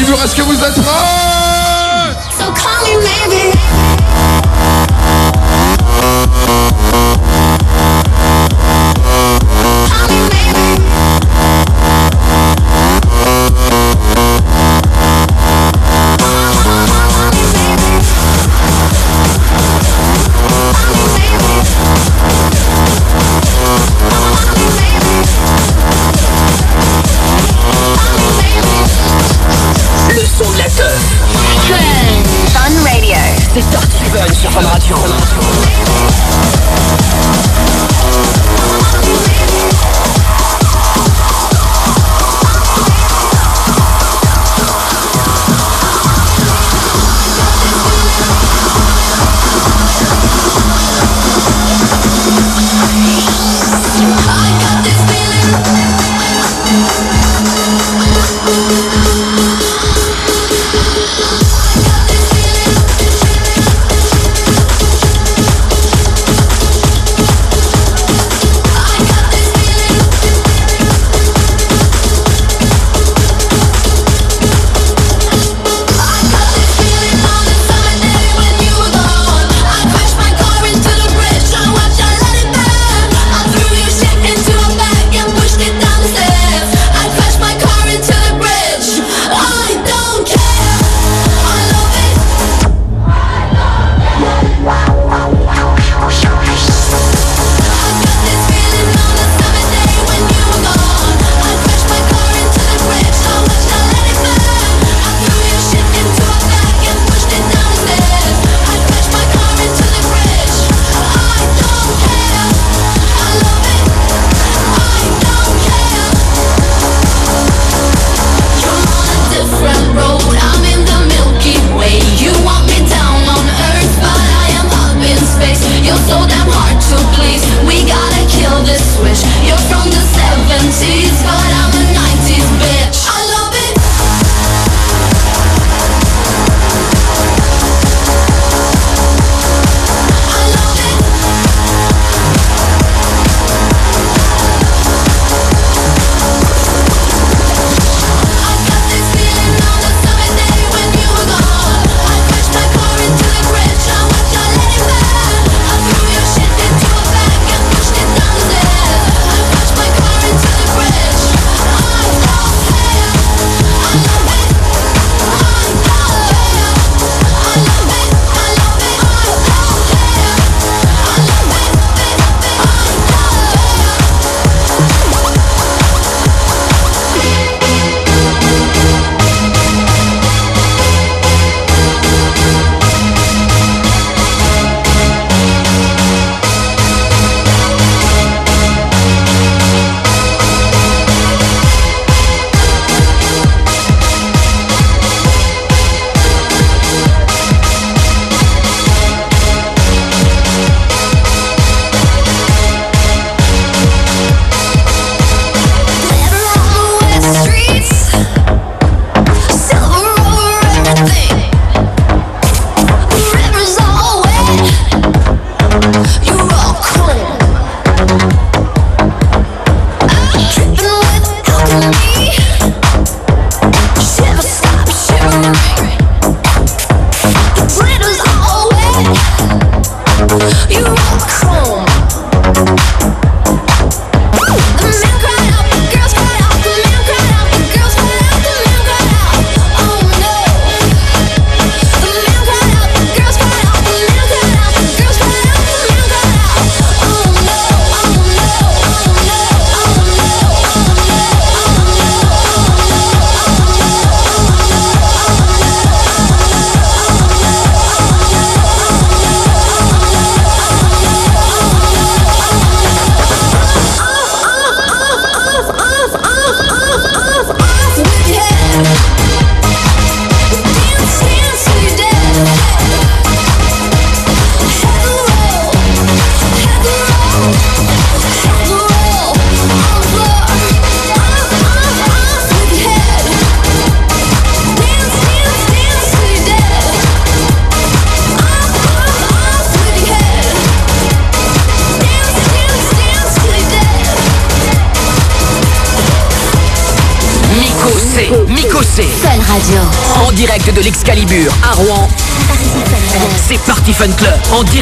du Rasque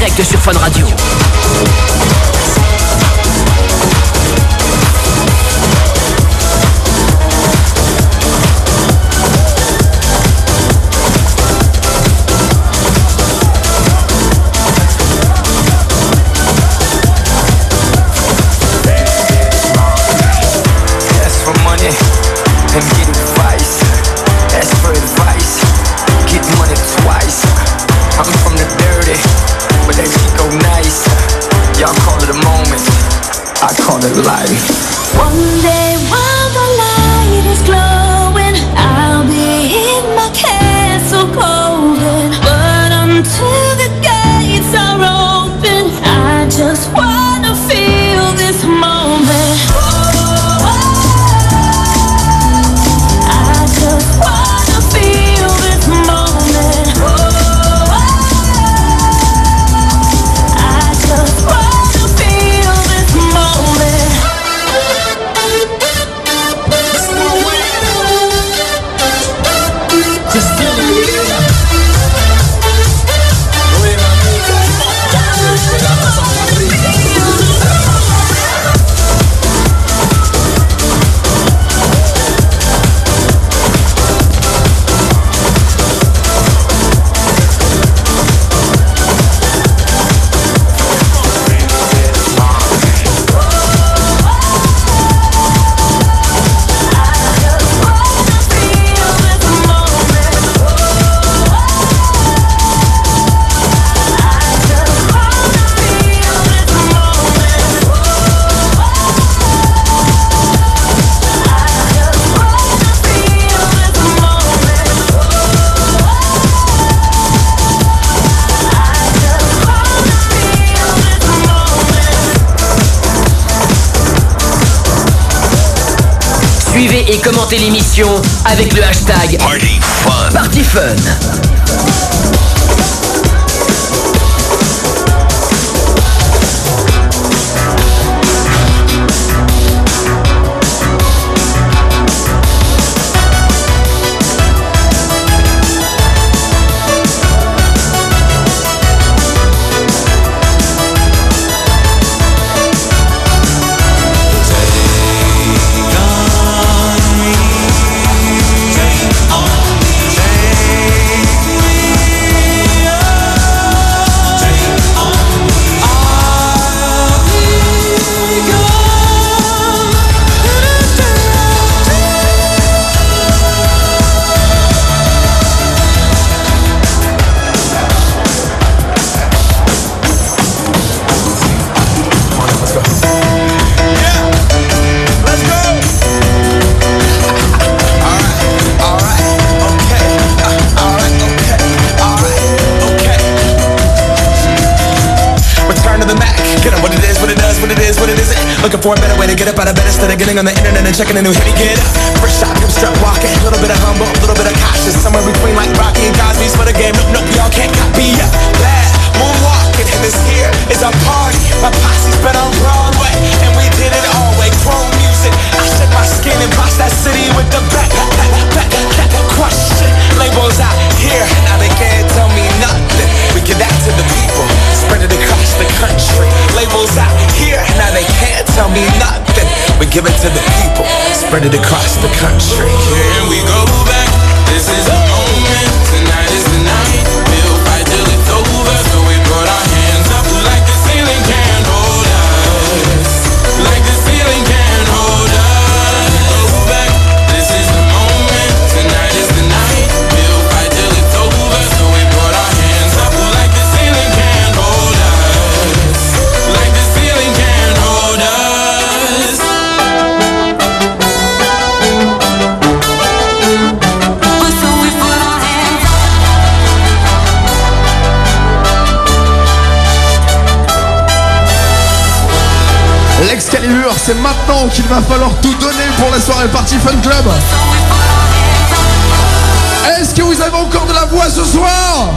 direct sur Fun Radio. hashtag
Party Fun.
Party Fun.
checking a new hit again. across the country.
donc il va falloir tout donner pour la soirée Party Fun Club. Est-ce que vous avez encore de la voix ce soir?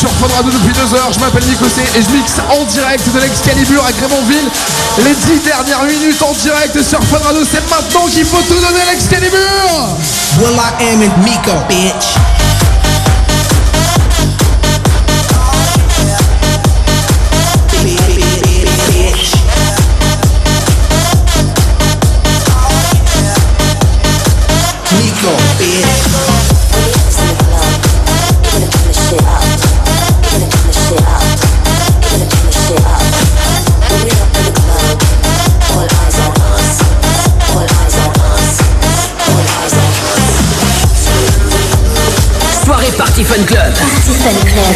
surprendra nous depuis deux heures. Je m'appelle Nico C et je mixe en direct de l'Excalibur à Grémontville. Les dix dernières minutes en direct sur Fun c'est maintenant qu'il faut tout donner l'Excalibur.
Well, I am in Miko, bitch.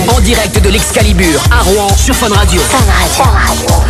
En direct de l'Excalibur, à Rouen, sur Fun Radio. Fun Radio.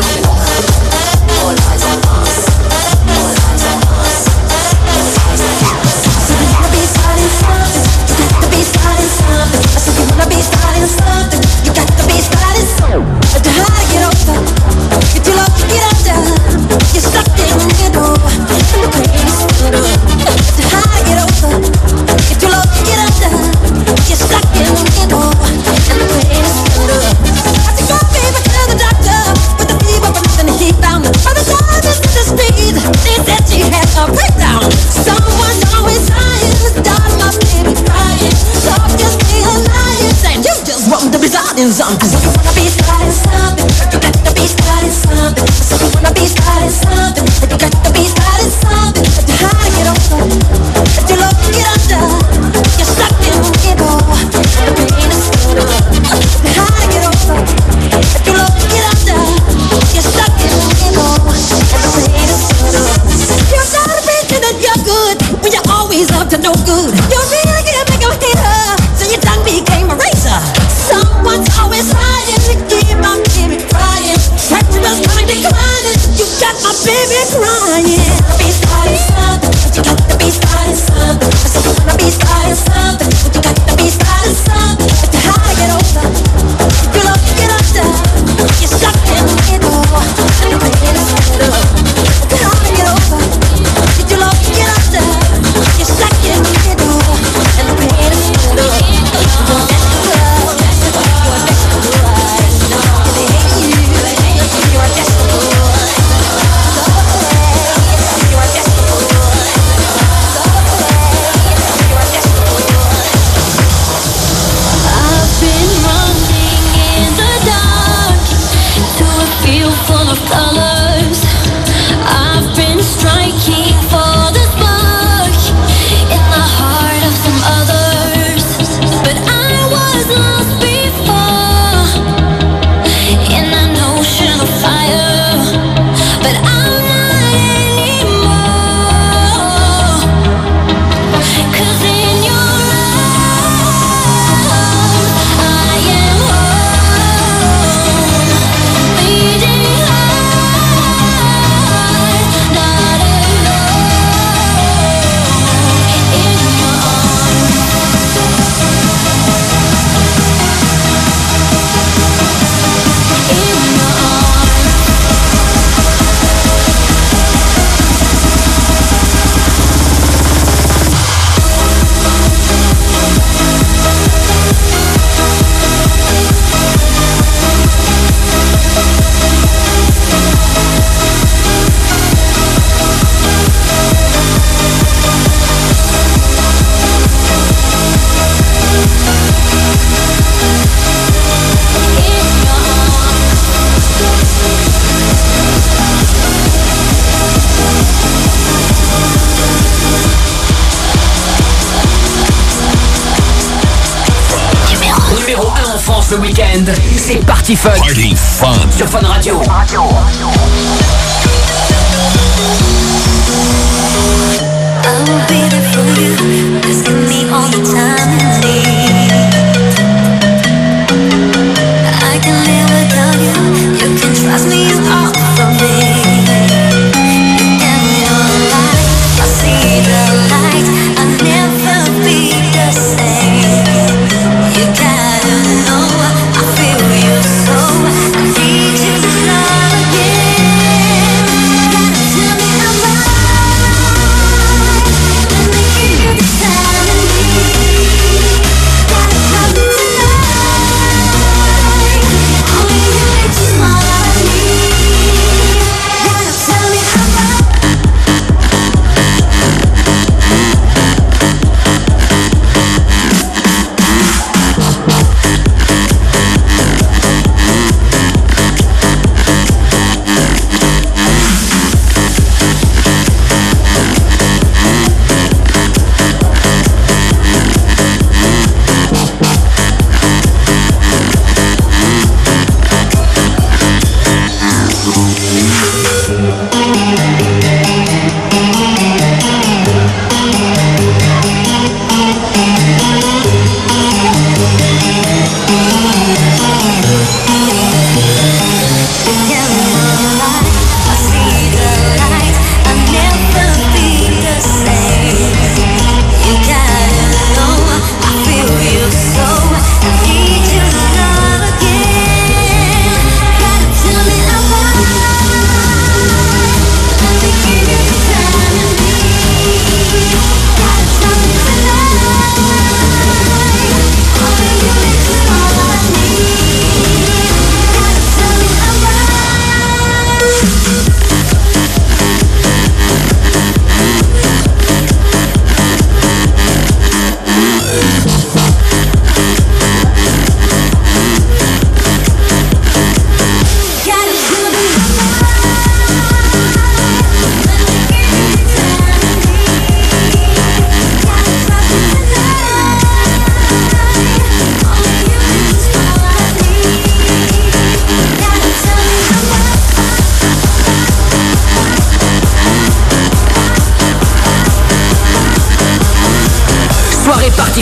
C'est parti fun.
Party fun.
Sur Fun Radio. Radio.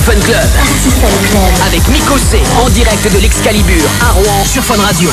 Fun Club. Avec Miko C. En direct de l'Excalibur à Rouen sur Fun Radio.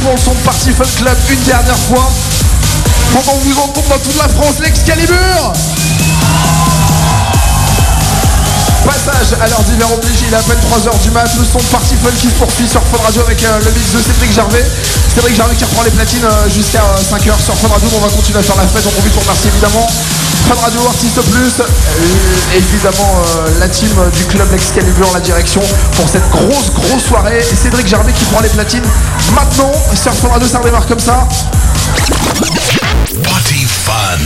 Pour le son de Party Fun Club une dernière fois. Pendant que vous entendez dans toute la France l'Excalibur Passage à l'heure d'hiver obligé, il est à peine 3h du mat, le son de Party Fun qui se poursuit sur Fun Radio avec euh, le mix de Cédric Gervais. Cédric Gervais qui reprend les platines euh, jusqu'à 5h sur Fun Radio, on va continuer à faire la fête, on profite pour remercier évidemment Fun Radio Artiste Plus, euh, évidemment euh, la team du club Excalibur, la direction pour cette grosse grosse soirée. Et Cédric Gervais qui prend les platines maintenant sur Fun Radio, ça redémarre comme ça.
Party Fun.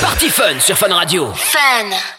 Party Fun sur Fun Radio.
Fun.